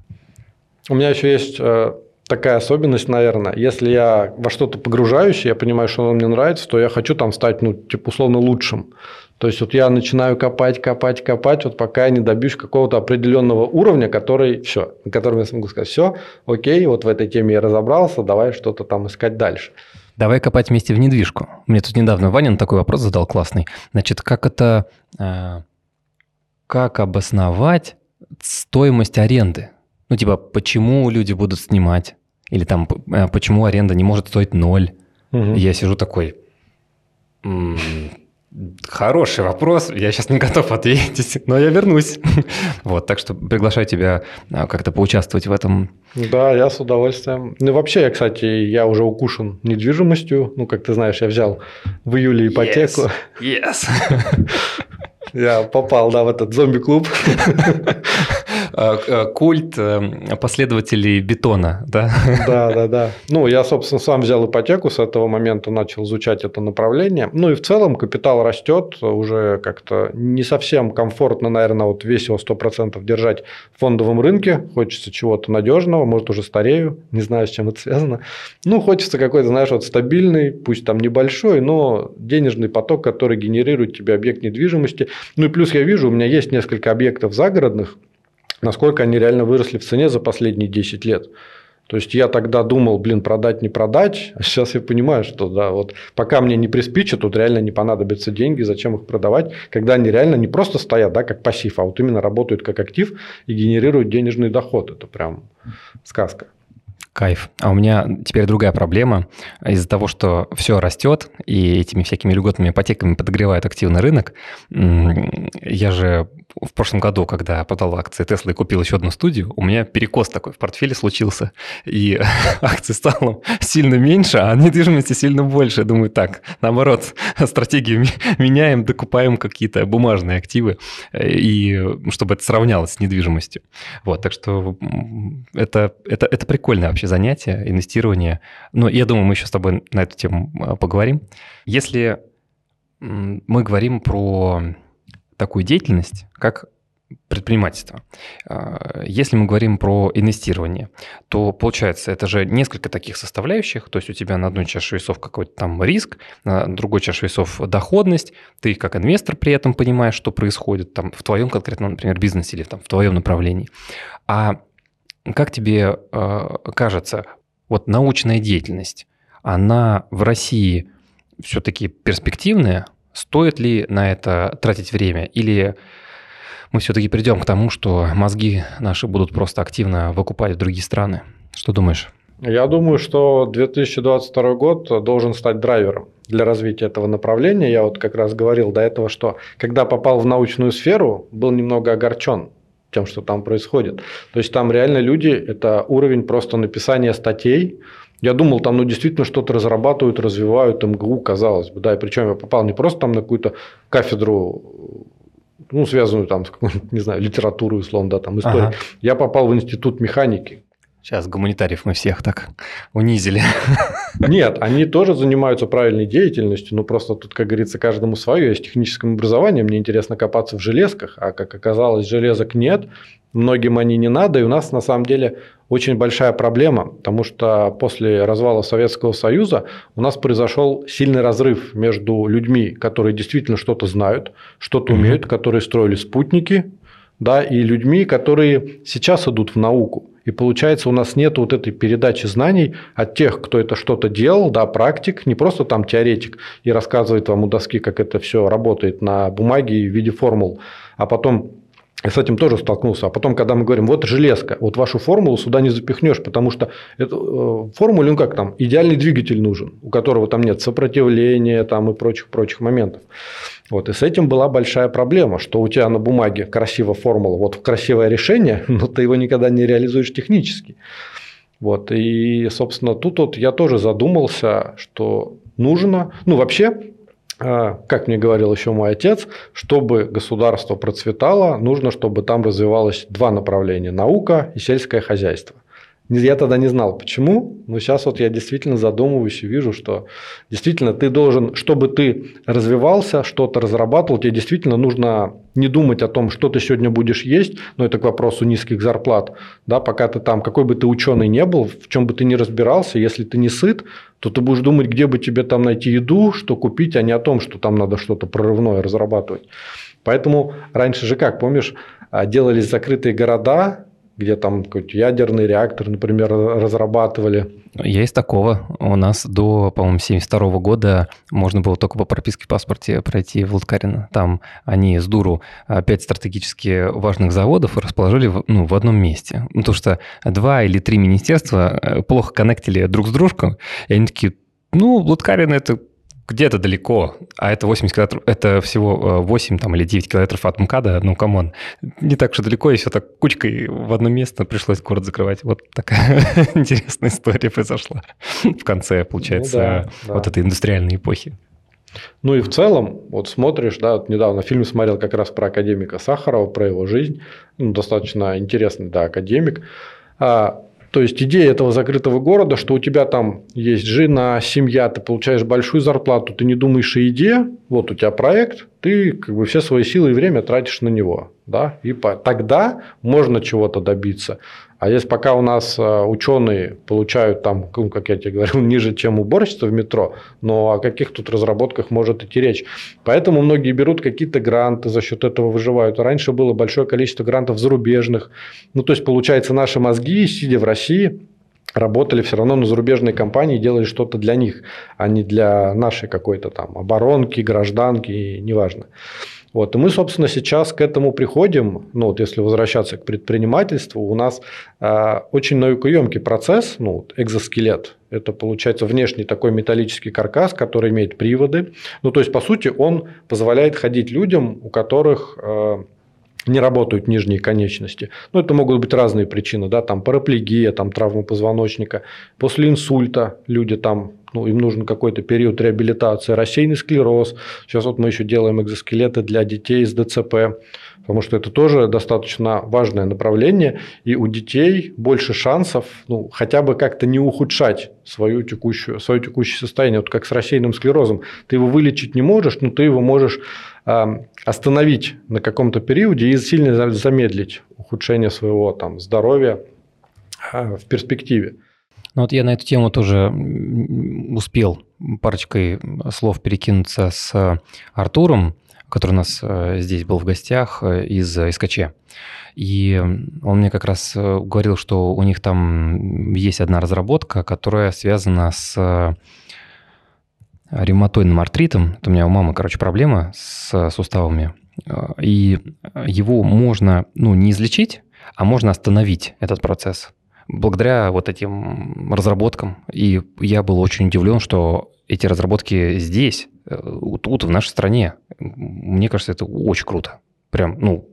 У меня еще есть э, такая особенность, наверное. Если я во что-то погружаюсь, я понимаю, что оно мне нравится, то я хочу там стать, ну, типа, условно лучшим. То есть вот я начинаю копать, копать, копать, вот пока я не добьюсь какого-то определенного уровня, который все, на котором я смогу сказать, все, окей, вот в этой теме я разобрался, давай что-то там искать дальше.
Давай копать вместе в недвижку. Мне тут недавно Ваня такой вопрос задал классный. Значит, как это, э, как обосновать стоимость аренды? Ну, типа, почему люди будут снимать? Или там, э, почему аренда не может стоить ноль? Угу. Я сижу такой, Хороший вопрос, я сейчас не готов ответить, но я вернусь. <laughs> Вот, так что приглашаю тебя а, как-то поучаствовать в этом.
Да, я с удовольствием. Ну, вообще, я, кстати, я уже укушен недвижимостью. Ну, как ты знаешь, я взял в июле ипотеку.
Yes.
yes. <laughs> Я попал, да, в этот зомби-клуб. <laughs>
Э, э, культ э, последователей бетона, да?
Да, <laughs> да, да. Ну, я, собственно, сам взял ипотеку, с этого момента начал изучать это направление. Ну, и в целом капитал растет, уже как-то не совсем комфортно, наверное, вот весь его 100% держать в фондовом рынке. Хочется чего-то надежного, может, уже старею, не знаю, с чем это связано. Ну, хочется какой-то, знаешь, вот стабильный, пусть там небольшой, но денежный поток, который генерирует тебе объект недвижимости. Ну, и плюс я вижу, у меня есть несколько объектов загородных, насколько они реально выросли в цене за последние 10 лет. То есть я тогда думал, блин, продать, не продать, а сейчас я понимаю, что да, вот пока мне не приспичит, тут реально не понадобятся деньги, зачем их продавать, когда они реально не просто стоят, да, как пассив, а вот именно работают как актив и генерируют денежный доход. Это прям сказка.
Кайф. А у меня теперь другая проблема. Из-за того, что все растет, и этими всякими льготными ипотеками подогревает активный рынок, я же в прошлом году, когда продал акции Tesla и купил еще одну студию, у меня перекос такой в портфеле случился, и <laughs> акций стало сильно меньше, а недвижимости сильно больше. Я думаю, так, наоборот, <laughs> стратегию меняем, докупаем какие-то бумажные активы, и чтобы это сравнялось с недвижимостью. Вот, так что это, это, это прикольное вообще занятие, инвестирование. Но я думаю, мы еще с тобой на эту тему а, поговорим. Если мы говорим про такую деятельность, как предпринимательство. А, если мы говорим про инвестирование, то получается, это же несколько таких составляющих, то есть у тебя на одной чаше весов какой-то там риск, на другой чаше весов доходность, ты как инвестор при этом понимаешь, что происходит там в твоем конкретном, например, бизнесе или там в твоем направлении. А как тебе э, кажется, вот научная деятельность, она в России все-таки перспективная, Стоит ли на это тратить время? Или мы все-таки придем к тому, что мозги наши будут просто активно выкупать в другие страны? Что думаешь?
Я думаю, что 2022 год должен стать драйвером для развития этого направления. Я вот как раз говорил до этого, что когда попал в научную сферу, был немного огорчен тем, что там происходит. То есть там реально люди, это уровень просто написания статей, я думал, там ну, действительно что-то разрабатывают, развивают, МГУ, казалось бы. Да, и причем я попал не просто там на какую-то кафедру, ну, связанную там с какой-нибудь, не знаю, литературой, условно, да, там, историей. Ага. Я попал в институт механики.
Сейчас гуманитариев мы всех так унизили. <laughs>
Нет, они тоже занимаются правильной деятельностью, но просто тут, как говорится, каждому свое. Я с техническим образованием, мне интересно копаться в железках, а как оказалось, железок нет, многим они не надо, и у нас на самом деле очень большая проблема, потому что после развала Советского Союза у нас произошел сильный разрыв между людьми, которые действительно что-то знают, что-то mm-hmm. умеют, которые строили спутники, да, и людьми, которые сейчас идут в науку. И получается, у нас нет вот этой передачи знаний от тех, кто это что-то делал, да, практик, не просто там теоретик и рассказывает вам у доски, как это все работает на бумаге в виде формул, а потом я с этим тоже столкнулся. А потом, когда мы говорим, вот железка, вот вашу формулу сюда не запихнешь, потому что это, э, формуле, ну как там, идеальный двигатель нужен, у которого там нет сопротивления там, и прочих-прочих моментов. Вот, и с этим была большая проблема, что у тебя на бумаге красивая формула, вот красивое решение, <laughs> но ты его никогда не реализуешь технически. Вот, и, собственно, тут вот я тоже задумался, что нужно, ну, вообще, а, как мне говорил еще мой отец, чтобы государство процветало, нужно, чтобы там развивалось два направления – наука и сельское хозяйство. Я тогда не знал, почему, но сейчас вот я действительно задумываюсь и вижу, что действительно ты должен, чтобы ты развивался, что-то разрабатывал, тебе действительно нужно не думать о том, что ты сегодня будешь есть, но это к вопросу низких зарплат, да, пока ты там, какой бы ты ученый не был, в чем бы ты ни разбирался, если ты не сыт, то ты будешь думать, где бы тебе там найти еду, что купить, а не о том, что там надо что-то прорывное разрабатывать. Поэтому раньше же как, помнишь, а, делались закрытые города, где там какой-то ядерный реактор, например, разрабатывали.
Из такого. У нас до, по-моему, 72 года можно было только по прописке в паспорте пройти в Лыткарино. Там они с дуру а, пять стратегически важных заводов расположили в, ну, в одном месте. Ну, потому что два или три министерства э, плохо коннектили друг с дружкой, и они такие, ну, Лыткарино это где-то далеко, а это 80 километров, это всего 8 э, там, или 9 километров от МКАДа, ну, come on, не так уж и далеко, и все так кучкой в одно место пришлось город закрывать. Вот такая <laughs> интересная история произошла в конце, получается, ну, да, да. вот этой индустриальной эпохи.
Ну и в целом, вот смотришь, да, вот недавно фильм смотрел как раз про академика Сахарова, про его жизнь, ну, достаточно интересный, да, академик. А, то есть идея этого закрытого города, что у тебя там есть жена, семья, ты получаешь большую зарплату, ты не думаешь о еде, вот у тебя проект, ты как бы все свои силы и время тратишь на него. Да? И тогда можно чего-то добиться. А если пока у нас э, ученые получают там, ну, как я тебе говорил, <laughs> ниже, чем уборщица в метро, но о каких тут разработках может идти речь? Поэтому многие берут какие-то гранты, за счет этого выживают. Раньше было большое количество грантов зарубежных. Ну, то есть, получается, наши мозги, сидя в России, работали все равно на зарубежные компании, делали что-то для них, а не для нашей какой-то там оборонки, гражданки, неважно. Вот. И мы, собственно, сейчас к этому приходим. Ну, вот если возвращаться к предпринимательству, у нас э, очень наукоемкий процесс, ну, экзоскелет. Это получается внешний такой металлический каркас, который имеет приводы. Ну, то есть, по сути, он позволяет ходить людям, у которых э, не работают нижние конечности. Ну, это могут быть разные причины, да, там параплегия, там травма позвоночника. После инсульта люди там ну, им нужен какой-то период реабилитации, рассеянный склероз. Сейчас вот мы еще делаем экзоскелеты для детей с ДЦП, потому что это тоже достаточно важное направление, и у детей больше шансов ну, хотя бы как-то не ухудшать свою текущую, свое текущее состояние. Вот как с рассеянным склерозом. Ты его вылечить не можешь, но ты его можешь остановить на каком-то периоде и сильно замедлить ухудшение своего там, здоровья э, в перспективе.
Ну вот я на эту тему тоже успел парочкой слов перекинуться с Артуром, который у нас э, здесь был в гостях из СКЧ. И он мне как раз говорил, что у них там есть одна разработка, которая связана с ревматоидным артритом. Это у меня у мамы, короче, проблема с суставами. И его можно, ну, не излечить, а можно остановить этот процесс благодаря вот этим разработкам. И я был очень удивлен, что эти разработки здесь, э, тут, в нашей стране. Мне кажется, это очень круто. Прям, ну,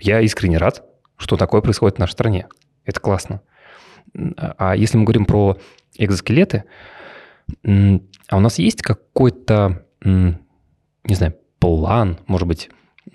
я искренне рад, что такое происходит в нашей стране. Это классно. А если мы говорим про экзоскелеты, а у нас есть какой-то, не знаю, план, может быть,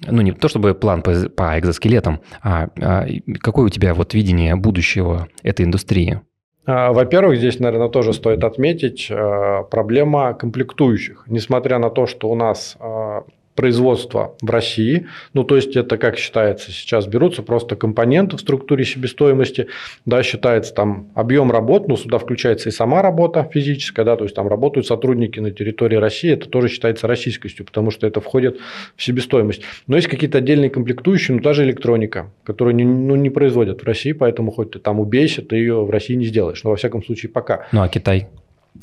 ну, не то чтобы план по, по экзоскелетам, а, а какое у тебя вот видение будущего этой индустрии?
А, во-первых, здесь, наверное, тоже стоит отметить э, проблема комплектующих. Несмотря на то, что у нас э, производства в России. Ну, то есть, это, как считается, сейчас берутся просто компоненты в структуре себестоимости, да, считается там объем работ, ну, сюда включается и сама работа физическая, да, то есть, там работают сотрудники на территории России, это тоже считается российскостью, потому что это входит в себестоимость. Но есть какие-то отдельные комплектующие, ну, та же электроника, которую не, ну, не производят в России, поэтому хоть ты там убейся, ты ее в России не сделаешь, но, во всяком случае, пока.
Ну, а Китай?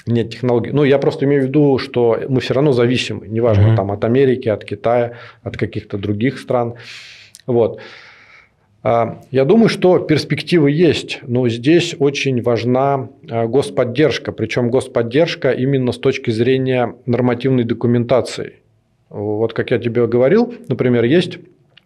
Нет технологий. Ну, я просто имею в виду, что мы все равно зависимы, неважно, mm-hmm. там от Америки, от Китая, от каких-то других стран. Вот. А, я думаю, что перспективы есть, но здесь очень важна а, господдержка, причем господдержка именно с точки зрения нормативной документации. Вот как я тебе говорил, например, есть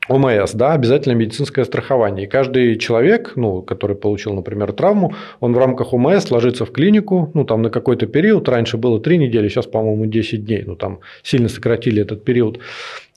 ОМС, да, обязательно медицинское страхование. И каждый человек, ну, который получил, например, травму, он в рамках ОМС ложится в клинику, ну, там на какой-то период, раньше было 3 недели, сейчас, по-моему, 10 дней, ну, там сильно сократили этот период.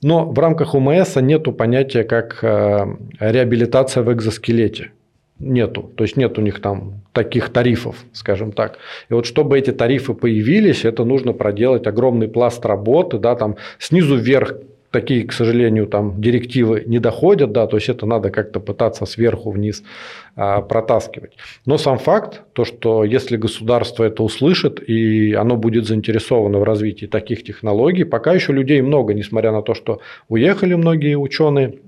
Но в рамках ОМС нету понятия как э, реабилитация в экзоскелете. Нету. То есть нет у них там таких тарифов, скажем так. И вот чтобы эти тарифы появились, это нужно проделать огромный пласт работы, да, там снизу вверх такие, к сожалению, там директивы не доходят, да, то есть это надо как-то пытаться сверху вниз а, протаскивать. Но сам факт, то, что если государство это услышит и оно будет заинтересовано в развитии таких технологий, пока еще людей много, несмотря на то, что уехали многие ученые,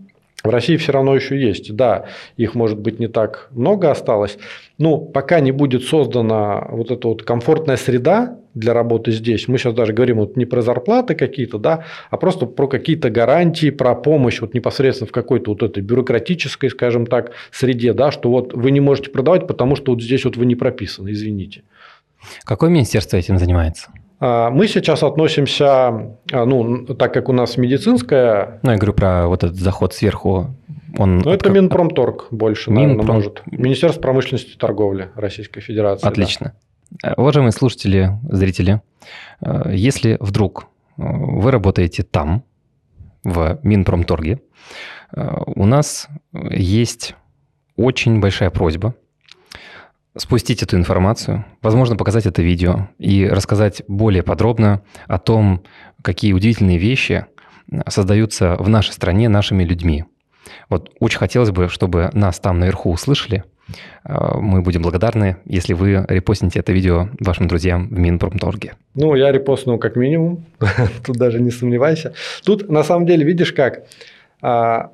в России все равно еще есть. Да, их может быть не так много осталось. Но пока не будет создана вот эта вот комфортная среда для работы здесь, мы сейчас даже говорим вот не про зарплаты какие-то, да, а просто про какие-то гарантии, про помощь вот непосредственно в какой-то вот этой бюрократической, скажем так, среде, да, что вот вы не можете продавать, потому что вот здесь вот вы не прописаны, извините.
Какое министерство этим занимается?
А, мы сейчас относимся, а, ну, так как у нас медицинская...
Ну, я говорю про вот этот заход сверху.
Он ну, это Минпромторг больше, Минпром... наверное, может. Министерство промышленности и торговли Российской Федерации.
Отлично. Да. Уважаемые слушатели, зрители, э, если вдруг э, вы работаете там, в Минпромторге, э, у нас есть очень большая просьба – спустить эту информацию, возможно, показать это видео и рассказать более подробно о том, какие удивительные вещи создаются в нашей стране нашими людьми. Вот очень хотелось бы, чтобы нас там наверху услышали. А, мы будем благодарны, если вы репостните это видео вашим друзьям в Минпромторге.
Ну, я репостнул как минимум, <laughs> тут даже не сомневайся. Тут на самом деле, видишь как, а,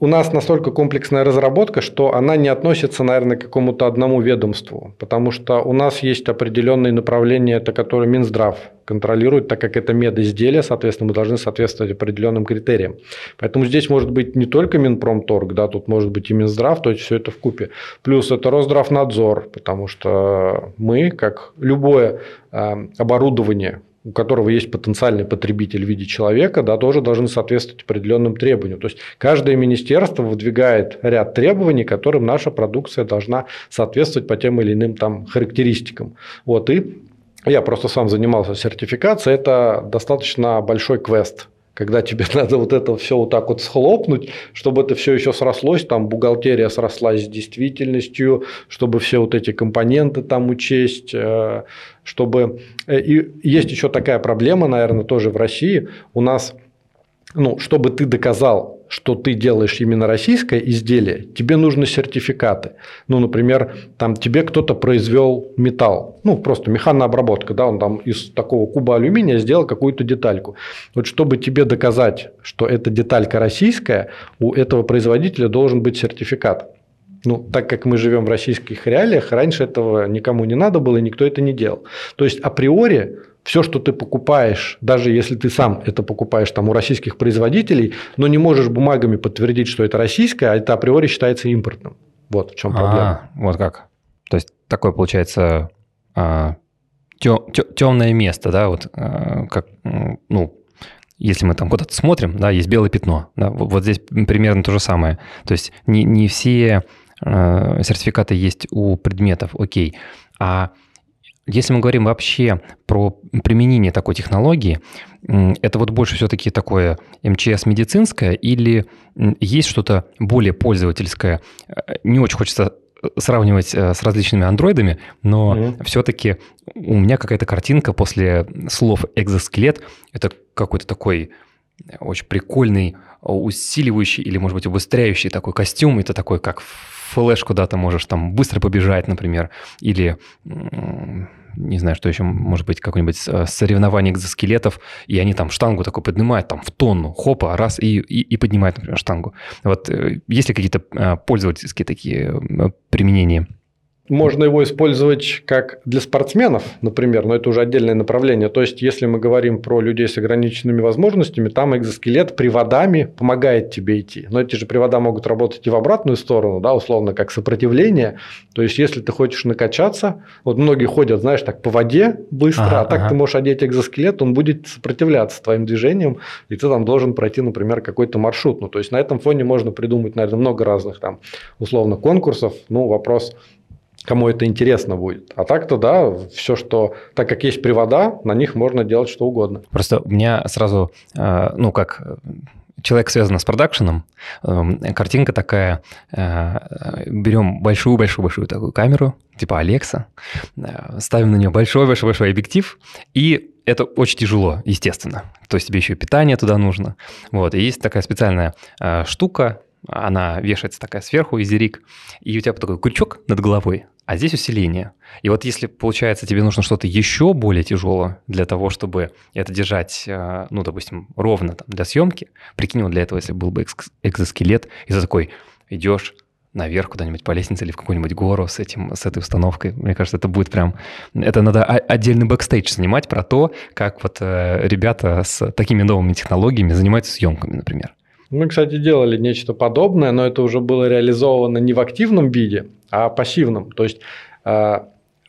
у нас настолько комплексная разработка, что она не относится, наверное, к какому-то одному ведомству, потому что у нас есть определенные направления, это которые Минздрав контролирует, так как это медизделие, соответственно, мы должны соответствовать определенным критериям. Поэтому здесь может быть не только Минпромторг, да, тут может быть и Минздрав, то есть все это в купе. Плюс это Росздравнадзор, потому что мы, как любое э, оборудование, у которого есть потенциальный потребитель в виде человека, да, тоже должны соответствовать определенным требованиям. То есть каждое министерство выдвигает ряд требований, которым наша продукция должна соответствовать по тем или иным там характеристикам. Вот, и я просто сам занимался сертификацией, это достаточно большой квест когда тебе <laughs> надо вот это все вот так вот схлопнуть, чтобы это все еще срослось, там бухгалтерия срослась с действительностью, чтобы все вот эти компоненты там учесть, э, чтобы... Э, и есть еще такая проблема, наверное, тоже в России. У нас, ну, чтобы ты доказал, что ты делаешь именно российское изделие, тебе нужны сертификаты. Ну, например, там тебе кто-то произвел металл, ну, просто механообработка, да, он там из такого куба алюминия сделал какую-то детальку. Вот чтобы тебе доказать, что эта деталька российская, у этого производителя должен быть сертификат. Ну, так как мы живем в российских реалиях, раньше этого никому не надо было, и никто это не делал. То есть, априори все, что ты покупаешь, даже если ты сам это покупаешь там у российских производителей, но не можешь бумагами подтвердить, что это российское, а это априори считается импортным. Вот в чем проблема.
А, вот как. То есть такое получается а, темное место, да, вот а, как, ну, если мы там куда-то смотрим, да, есть белое пятно, да, вот, вот здесь примерно то же самое. То есть не, не все э, сертификаты есть у предметов, окей, а если мы говорим вообще про применение такой технологии, это вот больше все-таки такое МЧС медицинское или есть что-то более пользовательское? Э, не очень хочется э, сравнивать э, с различными андроидами, но mm-hmm. все-таки у меня какая-то картинка после слов экзоскелет. Это какой-то такой очень прикольный, усиливающий или, может быть, убыстряющий такой костюм. Это такой, как флеш куда-то можешь там быстро побежать, например, или не знаю, что еще может быть, какое-нибудь э, соревнование экзоскелетов, и они там штангу такой поднимают, там в тонну, хопа, раз, и, и, и поднимают, например, штангу. Вот э, есть ли какие-то э, пользовательские такие применения?
Можно его использовать как для спортсменов, например, но это уже отдельное направление. То есть, если мы говорим про людей с ограниченными возможностями, там экзоскелет приводами помогает тебе идти. Но эти же привода могут работать и в обратную сторону, да, условно, как сопротивление. То есть, если ты хочешь накачаться, вот многие ходят, знаешь, так по воде быстро, ага, а так ага. ты можешь одеть экзоскелет, он будет сопротивляться твоим движениям, и ты там должен пройти, например, какой-то маршрут. Ну, то есть, на этом фоне можно придумать, наверное, много разных там, условно, конкурсов. Ну, вопрос кому это интересно будет. А так-то, да, все, что... Так как есть привода, на них можно делать что угодно.
Просто у меня сразу, э, ну, как человек связан с продакшеном, эм, картинка такая, э, берем большую-большую-большую такую камеру, типа Алекса, э, ставим на нее большой-большой-большой объектив, и это очень тяжело, естественно. То есть тебе еще питание туда нужно. Вот, и есть такая специальная штука, она вешается такая сверху, изерик, и у тебя такой крючок над головой, а здесь усиление. И вот если, получается, тебе нужно что-то еще более тяжелое для того, чтобы это держать, э, ну, допустим, ровно там, для съемки, прикинь, вот для этого, если был бы экзоскелет, и ты такой идешь наверх куда-нибудь по лестнице или в какую-нибудь гору с, этим, с этой установкой. Мне кажется, это будет прям... Это надо отдельный бэкстейдж снимать про то, как вот э, ребята с такими новыми технологиями занимаются съемками, например.
Мы, кстати, делали нечто подобное, но это уже было реализовано не в активном виде, а пассивном. То есть э,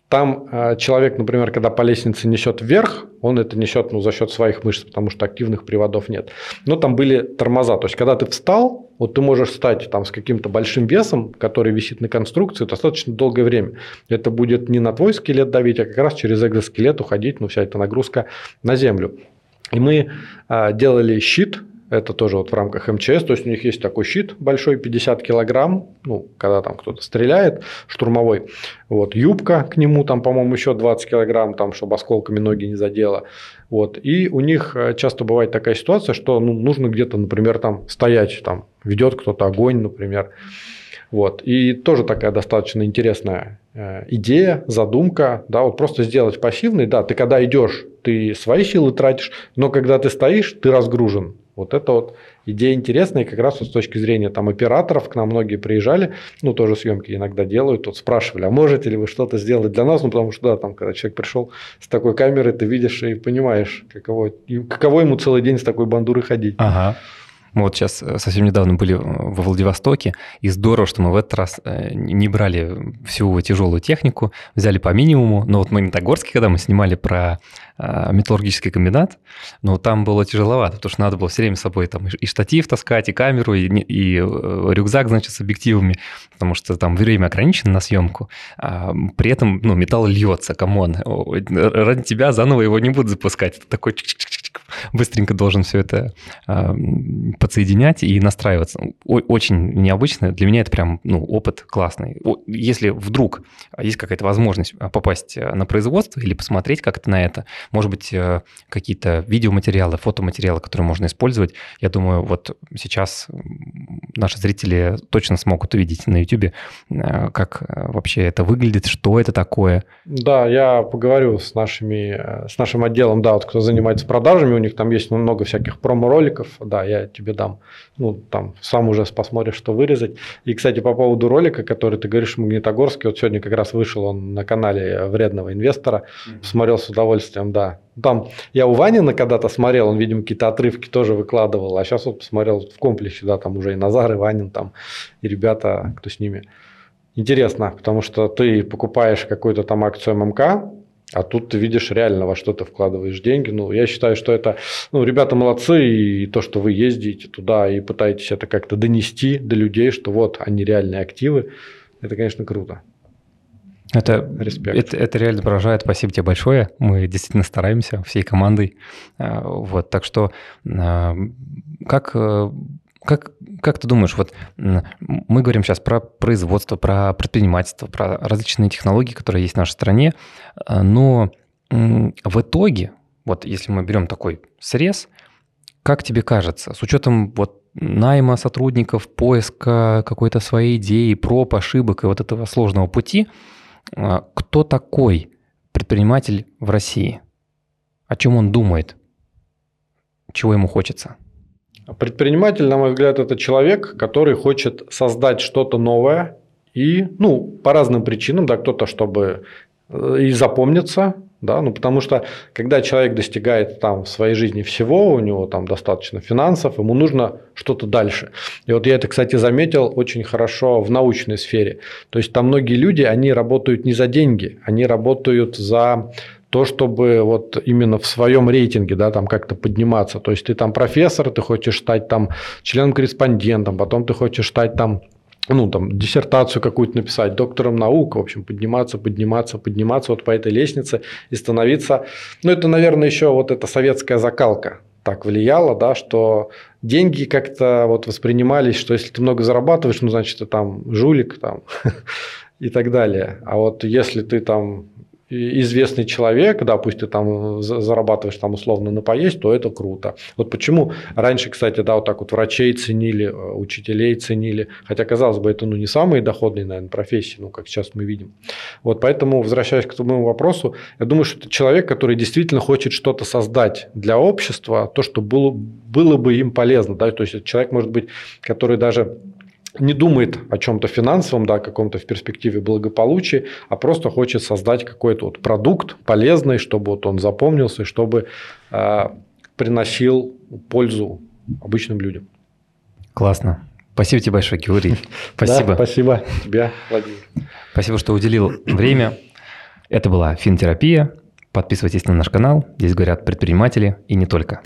там э, человек, например, когда по лестнице несет вверх, он это несет ну, за счет своих мышц, потому что активных приводов нет. Но там были тормоза. То есть, когда ты встал, вот ты можешь встать там, с каким-то большим весом, который висит на конструкции, достаточно долгое время. Это будет не на твой скелет давить, а как раз через экзоскелет уходить, ну, вся эта нагрузка на землю. И мы э, делали щит это тоже вот в рамках МЧС, то есть у них есть такой щит большой, 50 килограмм, ну, когда там кто-то стреляет, штурмовой. Вот, юбка к нему там, по-моему, еще 20 килограмм, там, чтобы осколками ноги не задело. Вот, и у них э, часто бывает такая ситуация, что ну, нужно где-то, например, там стоять, там ведет кто-то огонь, например. Вот. И тоже такая достаточно интересная э, идея, задумка, да, вот просто сделать пассивный, да, ты когда идешь, ты свои силы тратишь, но когда ты стоишь, ты разгружен. Вот это вот идея интересная, и как раз вот с точки зрения там операторов, к нам многие приезжали, ну, тоже съемки иногда делают, тут спрашивали, а можете ли вы что-то сделать для нас? Ну, потому что, да, там, когда человек пришел с такой камерой, ты видишь и понимаешь, каково, каково ему целый день с такой бандурой ходить.
Ага. Мы вот сейчас э, совсем недавно были во Владивостоке, и здорово, что мы в этот раз э, не брали всю тяжелую технику, взяли по минимуму. Но вот в Магнитогорске, когда мы снимали про металлургический комбинат, но там было тяжеловато, потому что надо было все время с собой там и штатив таскать, и камеру, и, и э, рюкзак, значит, с объективами, потому что там время ограничено на съемку. А при этом, ну, металл льется, come on. Ради тебя заново его не будут запускать. Это такой быстренько должен все это а, подсоединять и настраиваться. Очень необычно. Для меня это прям ну, опыт классный. Если вдруг есть какая-то возможность попасть на производство или посмотреть как-то на это, может быть, э, какие-то видеоматериалы, фотоматериалы, которые можно использовать, я думаю, вот сейчас наши зрители точно смогут увидеть на YouTube, э, как э, вообще это выглядит, что это такое.
Да, я поговорю с, нашими, с нашим отделом, да, вот кто занимается продажами, у них там есть много всяких промо-роликов, да, я тебе дам, ну, там сам уже посмотришь, что вырезать. И, кстати, по поводу ролика, который ты говоришь в Магнитогорске, вот сегодня как раз вышел он на канале вредного инвестора, mm-hmm. смотрел с удовольствием, да. Там я у Ванина когда-то смотрел, он, видимо, какие-то отрывки тоже выкладывал, а сейчас вот посмотрел в комплексе, да, там уже и Назар, и Ванин там, и ребята, кто с ними. Интересно, потому что ты покупаешь какую-то там акцию ММК, а тут ты видишь реально, во что ты вкладываешь деньги. Ну, я считаю, что это, ну, ребята молодцы, и то, что вы ездите туда и пытаетесь это как-то донести до людей, что вот они реальные активы, это, конечно, круто.
Это, это, это реально поражает. Спасибо тебе большое. Мы действительно стараемся всей командой. А, вот, так что а, как э, как, как ты думаешь, вот мы говорим сейчас про производство, про предпринимательство, про различные технологии, которые есть в нашей стране, а, но в итоге, вот если мы берем такой срез, как тебе кажется, с учетом вот найма сотрудников, поиска какой-то своей идеи, проб, ошибок и вот этого сложного пути, кто такой предприниматель в России? О чем он думает? Чего ему хочется?
Предприниматель, на мой взгляд, это человек, который хочет создать что-то новое И, ну, по разным причинам, да, кто-то, чтобы э, и запомниться, да, ну потому что когда человек достигает там в своей жизни всего, у него там достаточно финансов, ему нужно что-то дальше. И вот я это, кстати, заметил очень хорошо в научной сфере. То есть там многие люди, они работают не за деньги, они работают за то, чтобы вот именно в своем рейтинге, да, там как-то подниматься. То есть ты там профессор, ты хочешь стать там членом-корреспондентом, потом ты хочешь стать там ну, там, диссертацию какую-то написать, доктором наук, в общем, подниматься, подниматься, подниматься вот по этой лестнице и становиться... Ну, это, наверное, еще вот эта советская закалка так влияла, да, что деньги как-то вот воспринимались, что если ты много зарабатываешь, ну, значит, ты там жулик там <laughs> и так далее. А вот если ты там известный человек, да, пусть ты там зарабатываешь там условно на поесть, то это круто. Вот почему раньше, кстати, да, вот так вот врачей ценили, э, учителей ценили, хотя, казалось бы, это ну, не самые доходные, наверное, профессии, ну, как сейчас мы видим. Вот поэтому, возвращаясь к твоему вопросу, я думаю, что это человек, который действительно хочет что-то создать для общества, то, что было, было бы им полезно, да, то есть человек, может быть, который даже не думает о чем-то финансовом, да, каком-то в перспективе благополучии, а просто хочет создать какой-то вот продукт полезный, чтобы вот он запомнился, чтобы э, приносил пользу обычным людям.
Классно. Спасибо тебе большое, Георгий. <laughs> Спасибо.
Да, спасибо тебе, Владимир.
Спасибо, что уделил время. Это была Финтерапия. Подписывайтесь на наш канал. Здесь говорят предприниматели и не только.